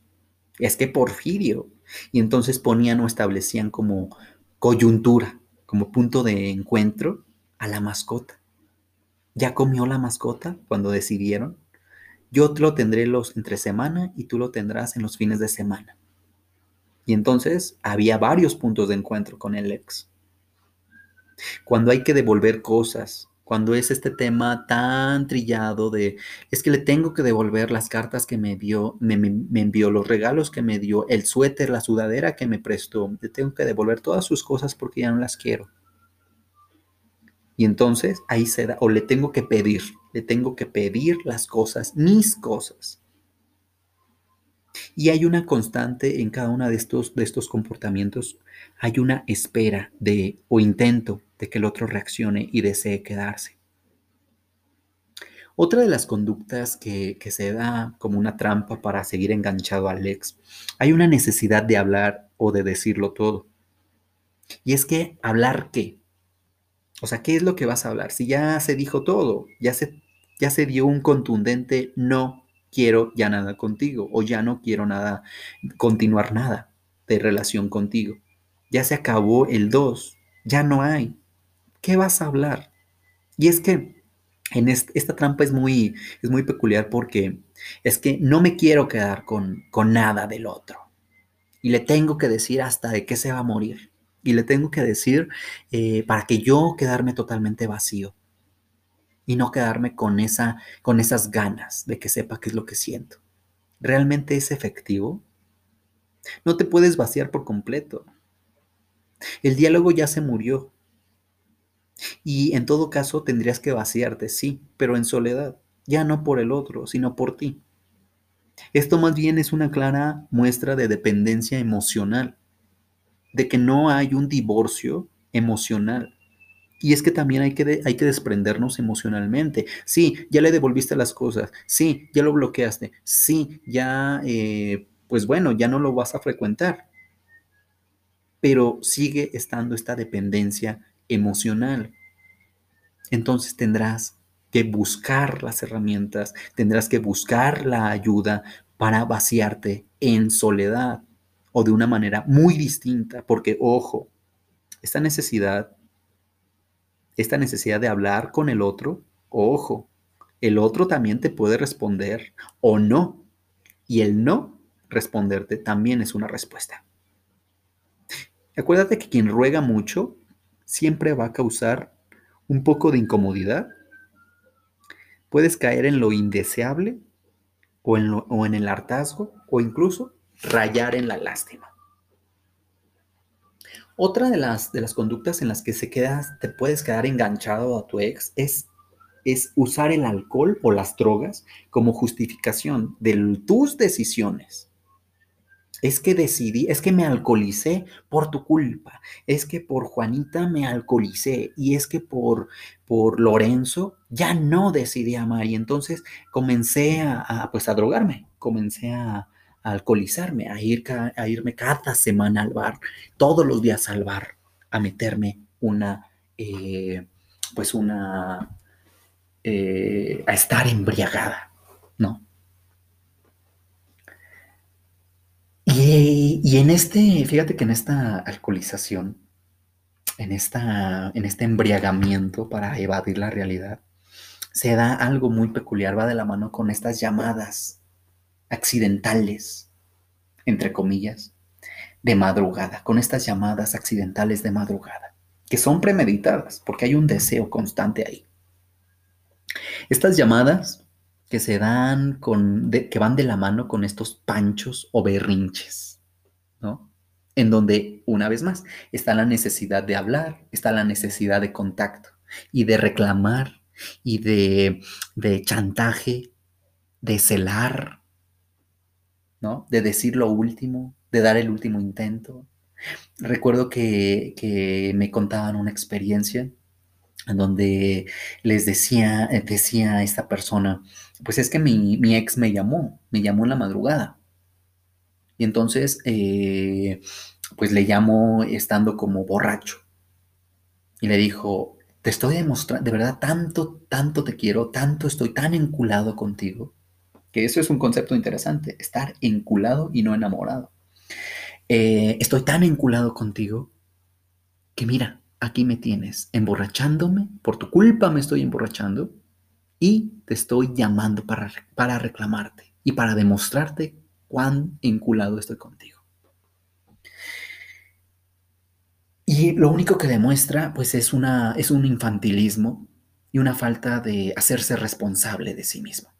Es que Porfirio. Y entonces ponían o establecían como coyuntura, como punto de encuentro a la mascota. ¿Ya comió la mascota cuando decidieron? Yo lo tendré los entre semana y tú lo tendrás en los fines de semana. Y entonces había varios puntos de encuentro con el ex. Cuando hay que devolver cosas, cuando es este tema tan trillado de, es que le tengo que devolver las cartas que me dio, me, envió, los regalos que me dio, el suéter, la sudadera que me prestó, le tengo que devolver todas sus cosas porque ya no las quiero. Y entonces ahí se da, o le tengo que pedir, le tengo que pedir las cosas, mis cosas. Y hay una constante en cada uno de estos, de estos comportamientos, hay una espera de o intento de que el otro reaccione y desee quedarse. Otra de las conductas que, se da como una trampa para seguir enganchado al ex, hay una necesidad de hablar o de decirlo todo. Y es que hablar qué? O sea, ¿qué es lo que vas a hablar? Si ya se dijo todo, ya se, ya se dio un contundente no quiero ya nada contigo o ya no quiero nada, continuar nada de relación contigo. Ya se acabó el 2, ya no hay. ¿Qué vas a hablar? Y es que en esta trampa es muy, es muy peculiar porque es que no me quiero quedar con, con nada del otro. Y le tengo que decir hasta de qué se va a morir. Y le tengo que decir eh, para que yo quedarme totalmente vacío. Y no quedarme con, esa, con esas ganas de que sepa qué es lo que siento. ¿Realmente es efectivo? No te puedes vaciar por completo. El diálogo ya se murió. Y en todo caso tendrías que vaciarte, sí, pero en soledad, ya no por el otro, sino por ti. Esto más bien es una clara muestra de dependencia emocional, de que no hay un divorcio emocional. Y es que también hay que, hay que desprendernos emocionalmente. Sí, ya le devolviste las cosas. Sí, ya lo bloqueaste. Sí, ya, eh, pues bueno, ya no lo vas a frecuentar. Pero sigue estando esta dependencia emocional. Entonces tendrás que buscar las herramientas, tendrás que buscar la ayuda para vaciarte en soledad o de una manera muy distinta, porque ojo, esta necesidad, esta necesidad de hablar con el otro, ojo, el otro también te puede responder o no, y el no responderte también es una respuesta. Acuérdate que quien ruega mucho siempre va a causar un poco de incomodidad. Puedes caer en lo indeseable o en, o en el hartazgo o incluso rayar en la lástima. Otra de las, de las conductas en las que se queda, te puedes quedar enganchado a tu ex es, es usar el alcohol o las drogas como justificación de tus decisiones es que decidí, es que me alcoholicé por tu culpa, es que por Juanita me alcoholicé y es que por, por Lorenzo ya no decidí amar y entonces comencé a, pues a drogarme, comencé a, alcoholizarme, a, ir, a irme cada semana al bar, todos los días al bar, a meterme una, eh, pues una, eh, a estar embriagada, ¿no? Y, en este, fíjate que en esta alcoholización, en, esta, en este embriagamiento para evadir la realidad, se da algo muy peculiar, va de la mano con estas llamadas accidentales, entre comillas, de madrugada, con estas llamadas accidentales de madrugada, que son premeditadas, porque hay un deseo constante ahí. Estas llamadas que se dan con, que van de la mano con estos panchos o berrinches, ¿no? En donde, una vez más, está la necesidad de hablar, está la necesidad de contacto y de reclamar y de, chantaje, de celar, ¿no? De decir lo último, de dar el último intento. Recuerdo que, que me contaban una experiencia en donde les decía, decía a esta persona, pues es que mi, ex me llamó, me llamó en la madrugada. Y entonces, eh, pues le llamó estando como borracho. Y le dijo, te estoy demostrando, de verdad, tanto, tanto te quiero, tanto estoy tan enculado contigo, que eso es un concepto interesante, estar enculado y no enamorado. Eh, estoy tan enculado contigo que mira, aquí me tienes, emborrachándome, por tu culpa me estoy emborrachando, y te estoy llamando para, para reclamarte y para demostrarte cuán enculado estoy contigo. Y lo único que demuestra, pues, es, una, es un infantilismo y una falta de hacerse responsable de sí mismo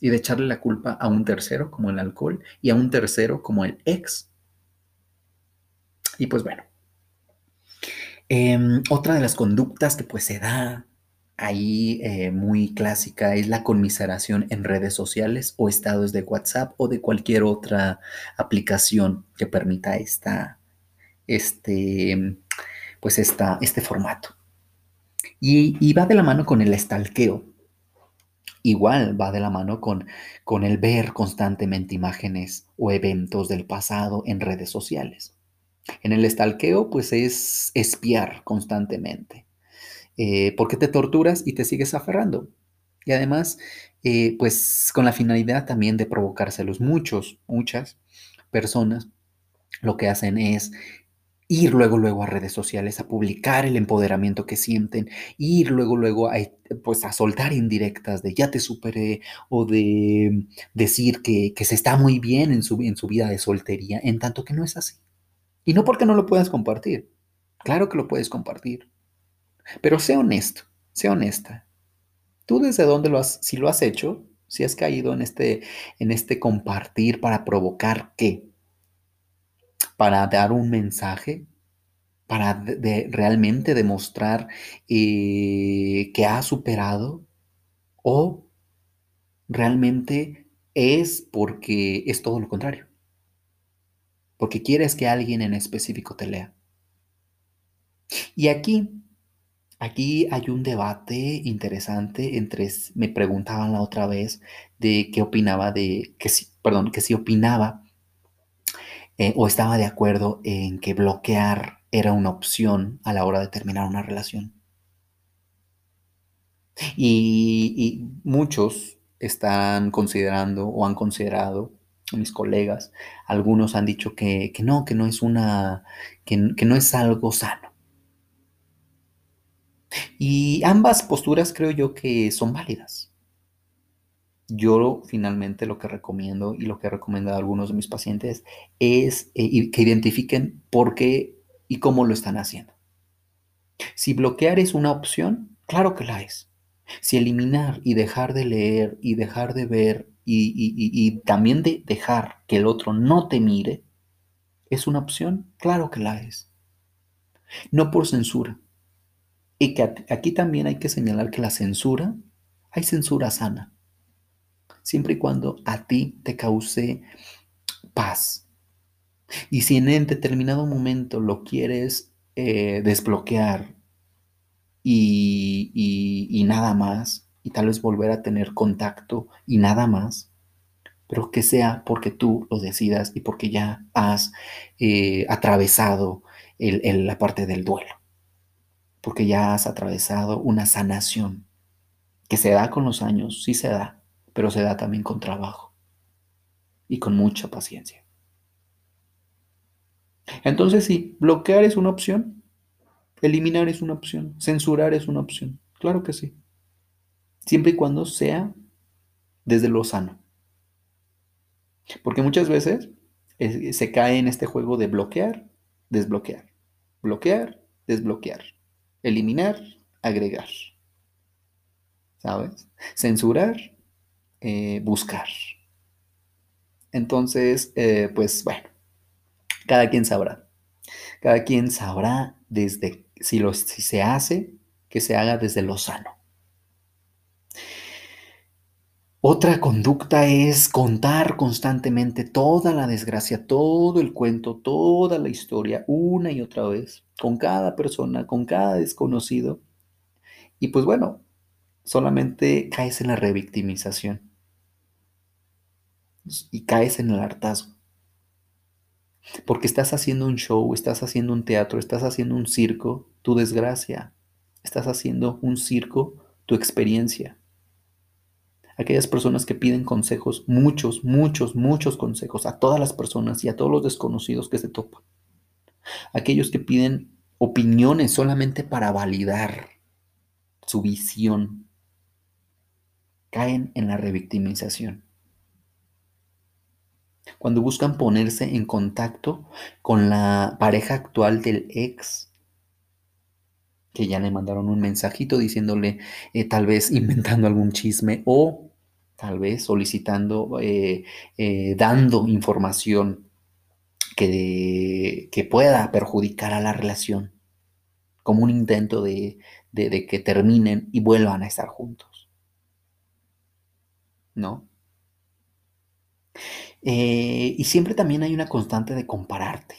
y de echarle la culpa a un tercero como el alcohol y a un tercero como el ex. Y pues bueno, em, otra de las conductas que pues se da ahí eh, muy clásica es la conmiseración en redes sociales o estados de WhatsApp o de cualquier otra aplicación que permita esta, este, pues esta, este formato. Y, va de la mano con el estalqueo. Igual va de la mano con, con el ver constantemente imágenes o eventos del pasado en redes sociales. En el estalqueo, pues es espiar constantemente eh, porque te torturas y te sigues aferrando. Y además, eh, pues con la finalidad también de provocárselos. Muchos, muchas personas lo que hacen es ir luego, luego a redes sociales a publicar el empoderamiento que sienten, ir luego, luego a, pues, a soltar indirectas de ya te superé o de decir que, que se está muy bien en su, en su vida de soltería, en tanto que no es así. Y no porque no lo puedas compartir. Claro que lo puedes compartir. Pero sé honesto, sé honesta. ¿Tú desde dónde lo has, si lo has hecho, si has caído en este, en este compartir para provocar qué? Para dar un mensaje, para realmente demostrar eh, que has superado o realmente es porque es todo lo contrario. Porque quieres que alguien en específico te lea. Y aquí Aquí hay un debate interesante entre, me preguntaban la otra vez de qué opinaba de, que sí, perdón, que si opinaba eh, o estaba de acuerdo en que bloquear era una opción a la hora de terminar una relación. Y, y muchos están considerando o han considerado mis colegas, algunos han dicho que, no, que no es una, que, que no es algo sano. Y ambas posturas creo yo que son válidas. Yo finalmente lo que recomiendo y lo que he recomendado a algunos de mis pacientes es eh, que identifiquen por qué y cómo lo están haciendo. Si bloquear es una opción, claro que la es. Si eliminar y dejar de leer y dejar de ver y, también de dejar que el otro no te mire, ¿es una opción? Claro que la es. No por censura. Y que aquí también hay que señalar que la censura, hay censura sana. Siempre y cuando a ti te cause paz. Y si en determinado momento lo quieres eh, desbloquear y, nada más, y tal vez volver a tener contacto y nada más, pero que sea porque tú lo decidas y porque ya has eh, atravesado la parte del duelo, porque ya has atravesado una sanación que se da con los años, sí se da, pero se da también con trabajo y con mucha paciencia. Entonces sí, bloquear es una opción, Eliminar es una opción, censurar es una opción, claro que sí. Siempre y cuando sea desde lo sano. Porque muchas veces eh, se cae en este juego de bloquear, desbloquear, bloquear, desbloquear, eliminar, agregar. ¿Sabes? Censurar, eh, buscar. Entonces, eh, pues bueno, cada quien sabrá. Cada quien sabrá desde si, si se hace, que se haga desde lo sano. Otra conducta es contar constantemente toda la desgracia, todo el cuento, toda la historia, una y otra vez, con cada persona, con cada desconocido. Y pues bueno, solamente caes en la revictimización y caes en el hartazgo. Porque estás haciendo un show, estás haciendo un teatro, estás haciendo un circo, tu desgracia. Estás haciendo un circo, tu experiencia. Aquellas personas que piden consejos, muchos, muchos, muchos consejos a todas las personas y a todos los desconocidos que se topan. Aquellos que piden opiniones solamente para validar su visión, caen en la revictimización. Cuando buscan ponerse en contacto con la pareja actual del ex, que ya le mandaron un mensajito diciéndole, eh, tal vez inventando algún chisme o tal vez solicitando, eh, eh, dando información que, pueda perjudicar a la relación, como un intento de, de que terminen y vuelvan a estar juntos. ¿No? Eh, y siempre también hay una constante de compararte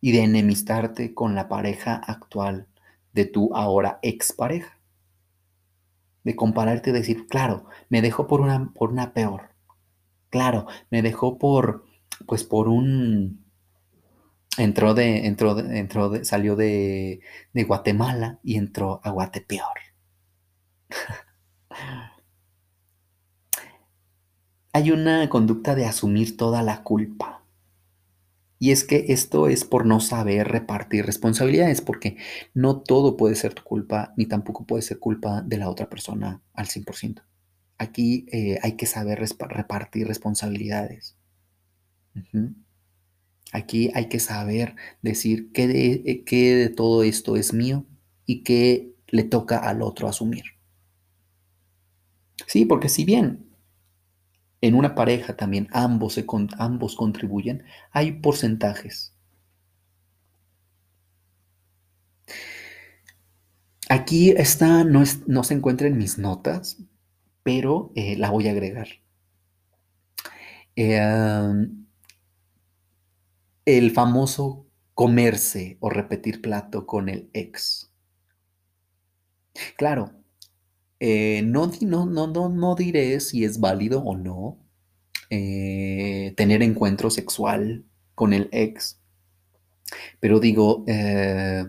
y de enemistarte con la pareja actual de tu ahora expareja. De compararte y decir, claro, me dejó por una, por una peor. Claro, me dejó por, pues por un, entró de, entró de, entró de, salió de, de Guatemala y entró a Guatepeor. hay una conducta de asumir toda la culpa. Y es que esto es por no saber repartir responsabilidades, porque no todo puede ser tu culpa, ni tampoco puede ser culpa de la otra persona al 100%. Aquí eh, hay que saber repartir responsabilidades. Aquí hay que saber decir qué de, eh, qué de todo esto es mío y qué le toca al otro asumir. Sí, porque si bien en una pareja también ambos, se ambos contribuyen, hay porcentajes. Aquí está, no, no se encuentra en mis notas, pero eh, la voy a agregar. Em, el famoso comerse o repetir plato con el ex. Claro, eh, no, no, no, no, diré si es válido o no eh, tener encuentro sexual con el ex, pero digo, eh,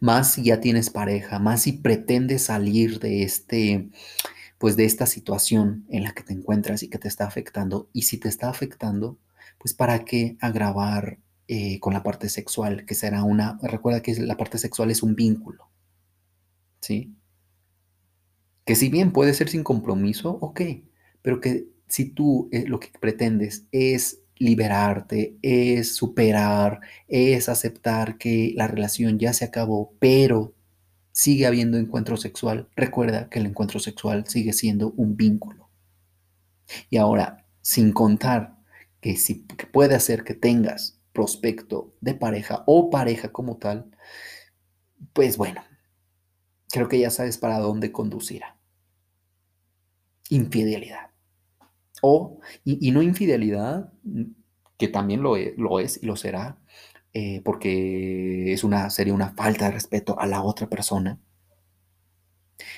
más si ya tienes pareja, más si pretendes salir de este pues de esta situación en la que te encuentras y que te está afectando. Y si te está afectando, pues para qué agravar eh, con la parte sexual, que será una, recuerda que la parte sexual es un vínculo, ¿sí? Que si bien puede ser sin compromiso, ok, pero que si tú eh, lo que pretendes es liberarte, es superar, es aceptar que la relación ya se acabó, pero sigue habiendo encuentro sexual, recuerda que el encuentro sexual sigue siendo un vínculo. Y ahora, sin contar que, si, que puede hacer que tengas prospecto de pareja o pareja como tal, pues bueno, creo que ya sabes para dónde conducirá infidelidad. O, y, no infidelidad, que también lo es, lo es y lo será, eh, porque es una, sería una falta de respeto a la otra persona,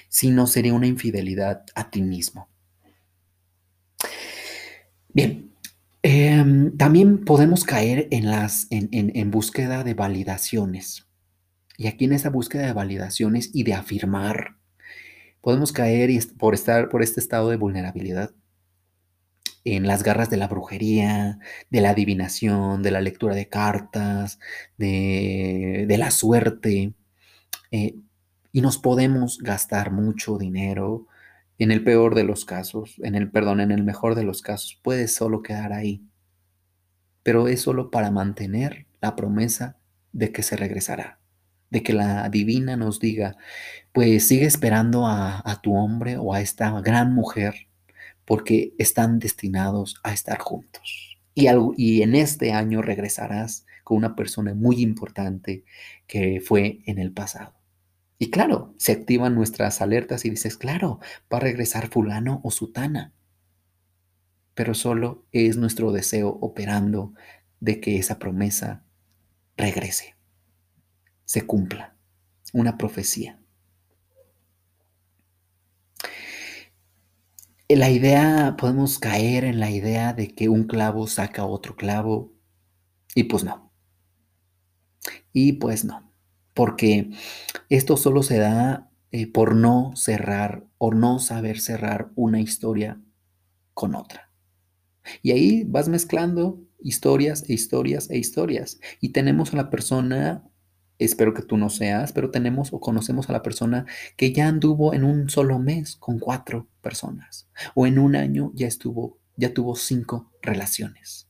sino sería una infidelidad a ti mismo. Bien, em, también podemos caer en, las, en, en búsqueda de validaciones. Y aquí en esa búsqueda de validaciones y de afirmar podemos caer por, estar, por este estado de vulnerabilidad en las garras de la brujería, de la adivinación, de la lectura de cartas, de, la suerte. Eh, y nos podemos gastar mucho dinero en el peor de los casos, en el perdón, en el mejor de los casos, puede solo quedar ahí. Pero es solo para mantener la promesa de que se regresará de que la divina nos diga, pues sigue esperando a, tu hombre o a esta gran mujer porque están destinados a estar juntos. Y, y en este año regresarás con una persona muy importante que fue en el pasado. Y claro, se activan nuestras alertas y dices, claro, va a regresar fulano o sutana. Pero solo es nuestro deseo operando de que esa promesa regrese se cumpla. Una profecía. La idea, podemos caer en la idea de que un clavo saca otro clavo y pues no. Y pues no, porque esto solo se da eh, por no cerrar o no saber cerrar una historia con otra. Y ahí vas mezclando historias e historias e historias. Y tenemos a la persona espero que tú no seas, pero tenemos o conocemos a la persona que ya anduvo en un solo mes con cuatro personas o en un año ya estuvo, ya tuvo cinco relaciones.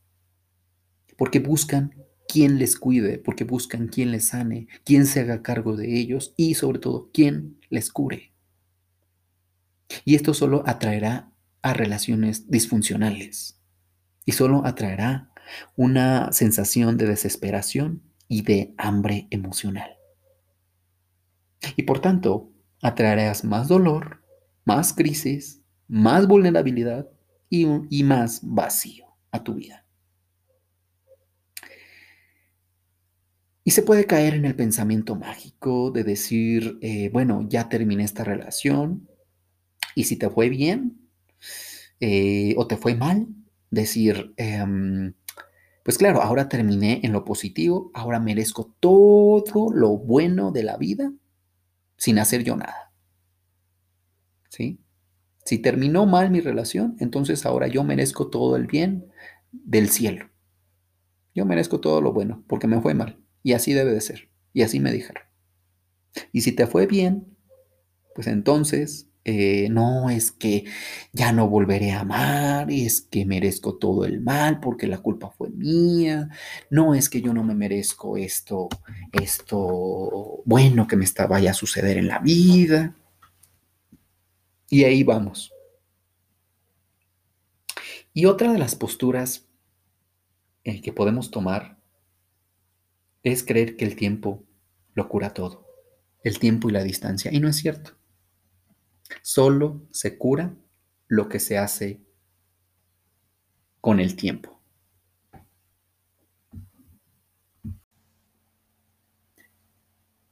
Porque buscan quien les cuide, porque buscan quien les sane, quien se haga cargo de ellos y sobre todo quien les cure. Y esto solo atraerá a relaciones disfuncionales y solo atraerá una sensación de desesperación y de hambre emocional. Y por tanto, atraerás más dolor, más crisis, más vulnerabilidad y, y más vacío a tu vida. Y se puede caer en el pensamiento mágico de decir, eh, bueno, ya terminé esta relación y si te fue bien eh, o te fue mal, decir, em, pues claro, ahora terminé en lo positivo, ahora merezco todo lo bueno de la vida sin hacer yo nada. ¿Sí? Si terminó mal mi relación, entonces ahora yo merezco todo el bien del cielo. Yo merezco todo lo bueno porque me fue mal. Y así debe de ser. Y así me dijeron. Y si te fue bien, pues entonces eh, no es que ya no volveré a amar, es que merezco todo el mal porque la culpa fue mía, no es que yo no me merezco esto, esto bueno que me está, vaya a suceder en la vida. Y ahí vamos. Y otra de las posturas eh, que podemos tomar es creer que el tiempo lo cura todo, el tiempo y la distancia. Y no es cierto. Solo se cura lo que se hace con el tiempo.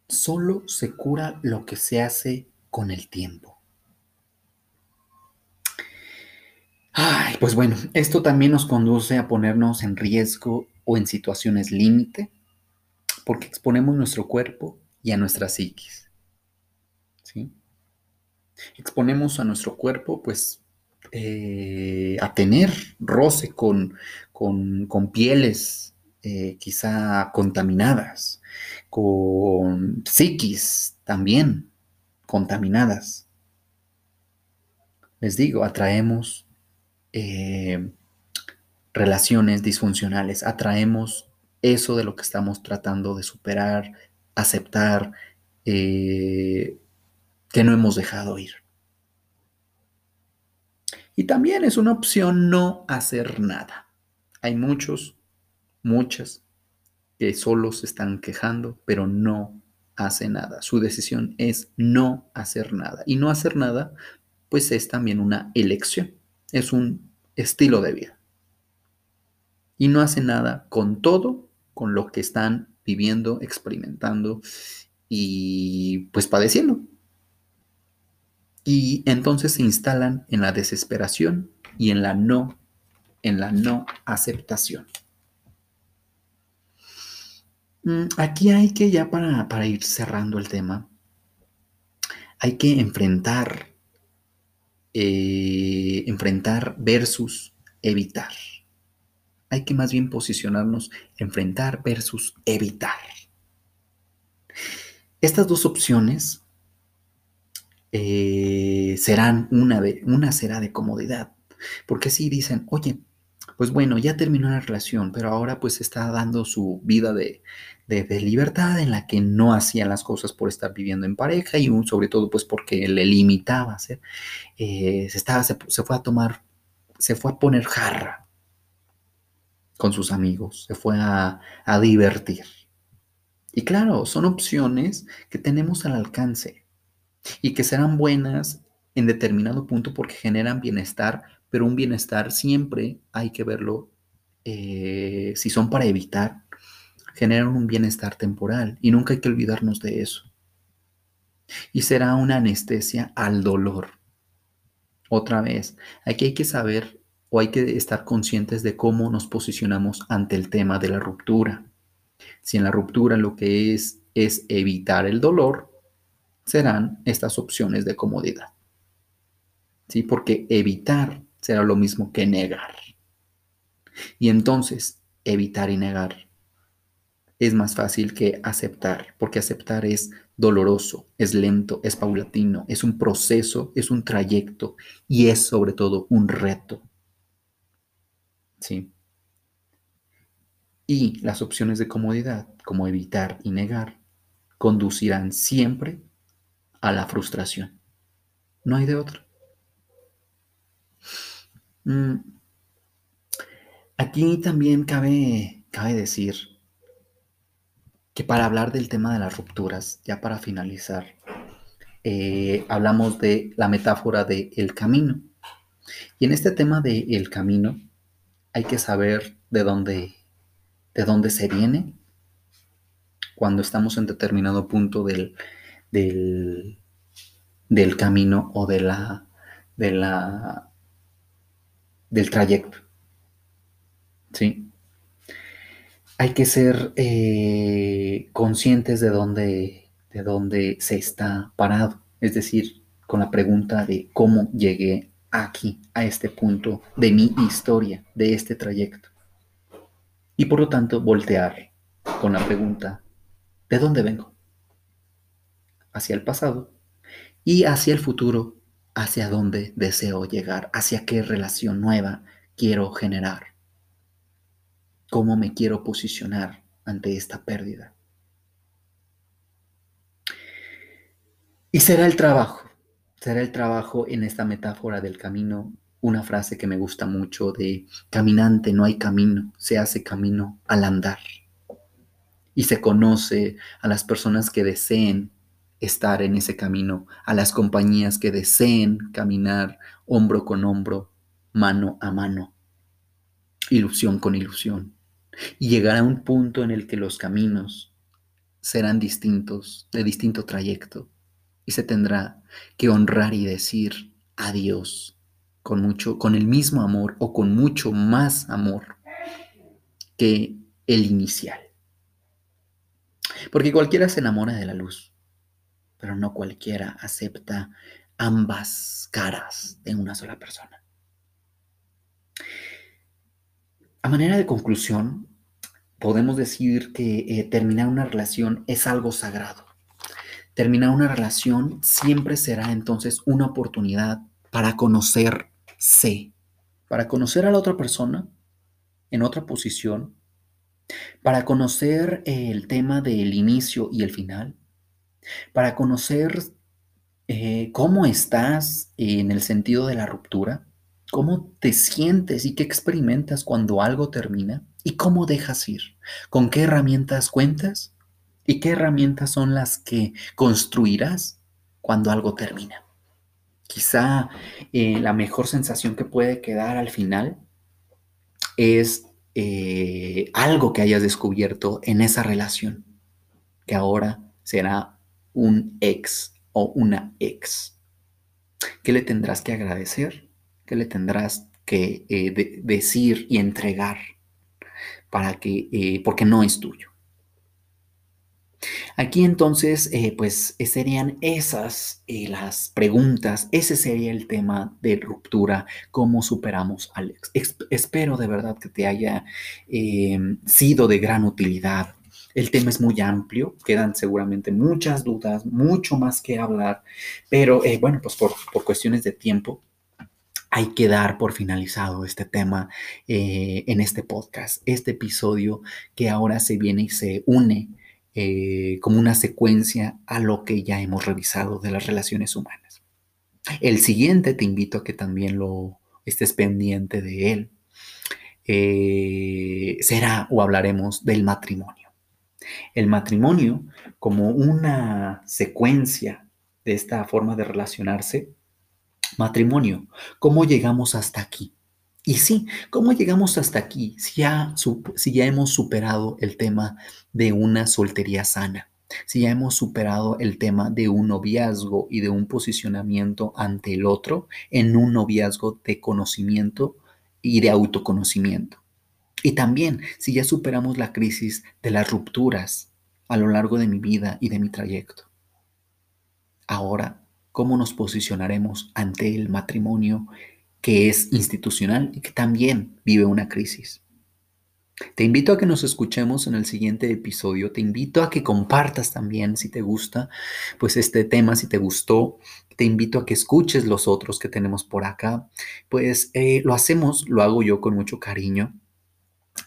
Solo se cura lo que se hace con el tiempo. Ay, pues bueno, esto también nos conduce a ponernos en riesgo o en situaciones límite, porque exponemos nuestro cuerpo y a nuestra psiquis. ¿Sí? Exponemos a nuestro cuerpo, pues, eh, a tener roce con, con, pieles eh, quizá contaminadas, con psiquis también contaminadas. Les digo, atraemos eh, relaciones disfuncionales, atraemos eso de lo que estamos tratando de superar, aceptar, que no hemos dejado ir. Y también es una opción no hacer nada. Hay muchos, muchas, que solo se están quejando, pero no hacen nada. Su decisión es no hacer nada. Y no hacer nada, pues es también una elección. Es un estilo de vida. Y no hacen nada con todo, con lo que están viviendo, experimentando y pues padeciendo y entonces se instalan en la desesperación y en la no, en la no aceptación. Mm, aquí hay que ya para, para ir cerrando el tema, hay que enfrentar, eh, enfrentar versus evitar. Hay que más bien posicionarnos, enfrentar versus evitar. Estas dos opciones eh, serán una, de, una será de comodidad. Porque si dicen, oye, pues bueno, ya terminó la relación, pero ahora pues está dando su vida de, libertad en la que no hacía las cosas por estar viviendo en pareja y sobre todo pues porque le limitaba eh, se, estaba, se, fue a tomar, se fue a poner jarra con sus amigos, se fue a, a divertir. Y claro, son opciones que tenemos al alcance y que serán buenas en determinado punto porque generan bienestar, pero un bienestar siempre hay que verlo, eh, si son para evitar, generan un bienestar temporal y nunca hay que olvidarnos de eso. Y será una anestesia al dolor. Otra vez, aquí hay que saber o hay que estar conscientes de cómo nos posicionamos ante el tema de la ruptura. Si en la ruptura lo que es es evitar el dolor, serán estas opciones de comodidad. ¿Sí? Porque evitar será lo mismo que negar. Y entonces, evitar y negar es más fácil que aceptar, porque aceptar es doloroso, es lento, es paulatino, es un proceso, es un trayecto y es sobre todo un reto. ¿Sí? Y las opciones de comodidad, como evitar y negar, conducirán siempre a la frustración. No hay de otra. Mm. Aquí también cabe, cabe decir que para hablar del tema de las rupturas, ya para finalizar, eh, hablamos de la metáfora de el camino. Y en este tema de el camino hay que saber de dónde, de dónde se viene cuando estamos en determinado punto del, del, del camino o de la, de la, del trayecto. ¿Sí? Hay que ser eh, conscientes de dónde, de dónde se está parado. Es decir, con la pregunta de cómo llegué aquí, a este punto de mi historia, de este trayecto. Y por lo tanto, voltear con la pregunta, ¿de dónde vengo? hacia el pasado y hacia el futuro, hacia dónde deseo llegar, hacia qué relación nueva quiero generar, cómo me quiero posicionar ante esta pérdida. Y será el trabajo, será el trabajo en esta metáfora del camino, una frase que me gusta mucho de caminante no hay camino, se hace camino al andar. Y se conoce a las personas que deseen estar en ese camino, a las compañías que deseen caminar hombro con hombro, mano a mano, ilusión con ilusión, y llegar a un punto en el que los caminos serán distintos, de distinto trayecto, y se tendrá que honrar y decir adiós con mucho, con el mismo amor o con mucho más amor que el inicial. Porque cualquiera se enamora de la luz pero no cualquiera acepta ambas caras de una sola persona. A manera de conclusión, podemos decir que eh, terminar una relación es algo sagrado. Terminar una relación siempre será entonces una oportunidad para conocerse, para conocer a la otra persona en otra posición, para conocer el tema del inicio y el final, para conocer eh, cómo estás en el sentido de la ruptura, cómo te sientes y qué experimentas cuando algo termina y cómo dejas ir, con qué herramientas cuentas y qué herramientas son las que construirás cuando algo termina. Quizá eh, la mejor sensación que puede quedar al final es eh, algo que hayas descubierto en esa relación, que ahora será un ex o una ex. ¿Qué le tendrás que agradecer? ¿Qué le tendrás que eh, decir y entregar para que, porque no es tuyo? Aquí entonces, eh, pues serían esas las preguntas, ese sería el tema de ruptura, cómo superamos al ex. espero de verdad que te haya sido de gran utilidad el tema es muy amplio, quedan seguramente muchas dudas, mucho más que hablar, pero eh, bueno, pues por, cuestiones de tiempo hay que dar por finalizado este tema eh, en este podcast, este episodio que ahora se viene y se une eh, como una secuencia a lo que ya hemos revisado de las relaciones humanas. El siguiente te invito a que también lo estés pendiente de él. será o hablaremos del matrimonio. El matrimonio, como una secuencia de esta forma de relacionarse, matrimonio, ¿cómo llegamos hasta aquí? Y sí, ¿cómo llegamos hasta aquí si ya, si ya hemos superado el tema de una soltería sana? Si ya hemos superado el tema de un noviazgo y de un posicionamiento ante el otro en un noviazgo de conocimiento y de autoconocimiento. Y también si ya superamos la crisis de las rupturas a lo largo de mi vida y de mi trayecto. Ahora, ¿cómo nos posicionaremos ante el matrimonio que es institucional y que también vive una crisis? Te invito a que nos escuchemos en el siguiente episodio. Te invito a que compartas también si te gusta, pues este tema, si te gustó. Te invito a que escuches los otros que tenemos por acá. Pues eh, lo hacemos, lo hago yo con mucho cariño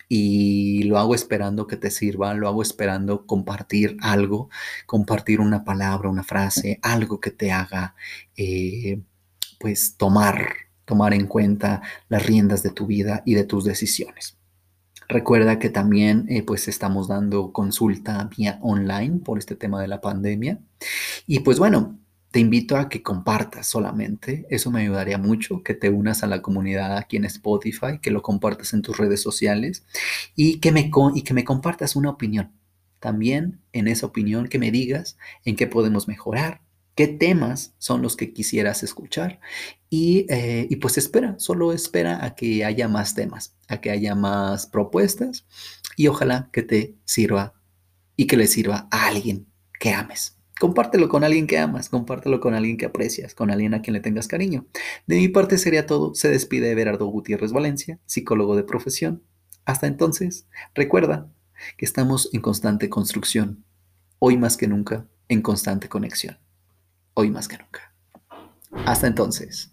y lo hago esperando que te sirva, lo hago esperando compartir algo, compartir una palabra, una frase, algo que te haga eh, pues tomar, tomar en cuenta las riendas de tu vida y de tus decisiones. Recuerda que también eh, pues estamos dando consulta vía online por este tema de la pandemia. Y pues bueno, te invito a que compartas solamente, eso me ayudaría mucho, que te unas a la comunidad aquí en Spotify, que lo compartas en tus redes sociales y que me, y que me compartas una opinión. También en esa opinión que me digas en qué podemos mejorar, qué temas son los que quisieras escuchar y, eh, y pues espera, solo espera a que haya más temas, a que haya más propuestas y ojalá que te sirva y que le sirva a alguien que ames. Compártelo con alguien que amas, compártelo con alguien que aprecias, con alguien a quien le tengas cariño. De mi parte sería todo. Se despide Everardo Gutiérrez Valencia, psicólogo de profesión. Hasta entonces, recuerda que estamos en constante construcción. Hoy más que nunca, en constante conexión. Hoy más que nunca. Hasta entonces.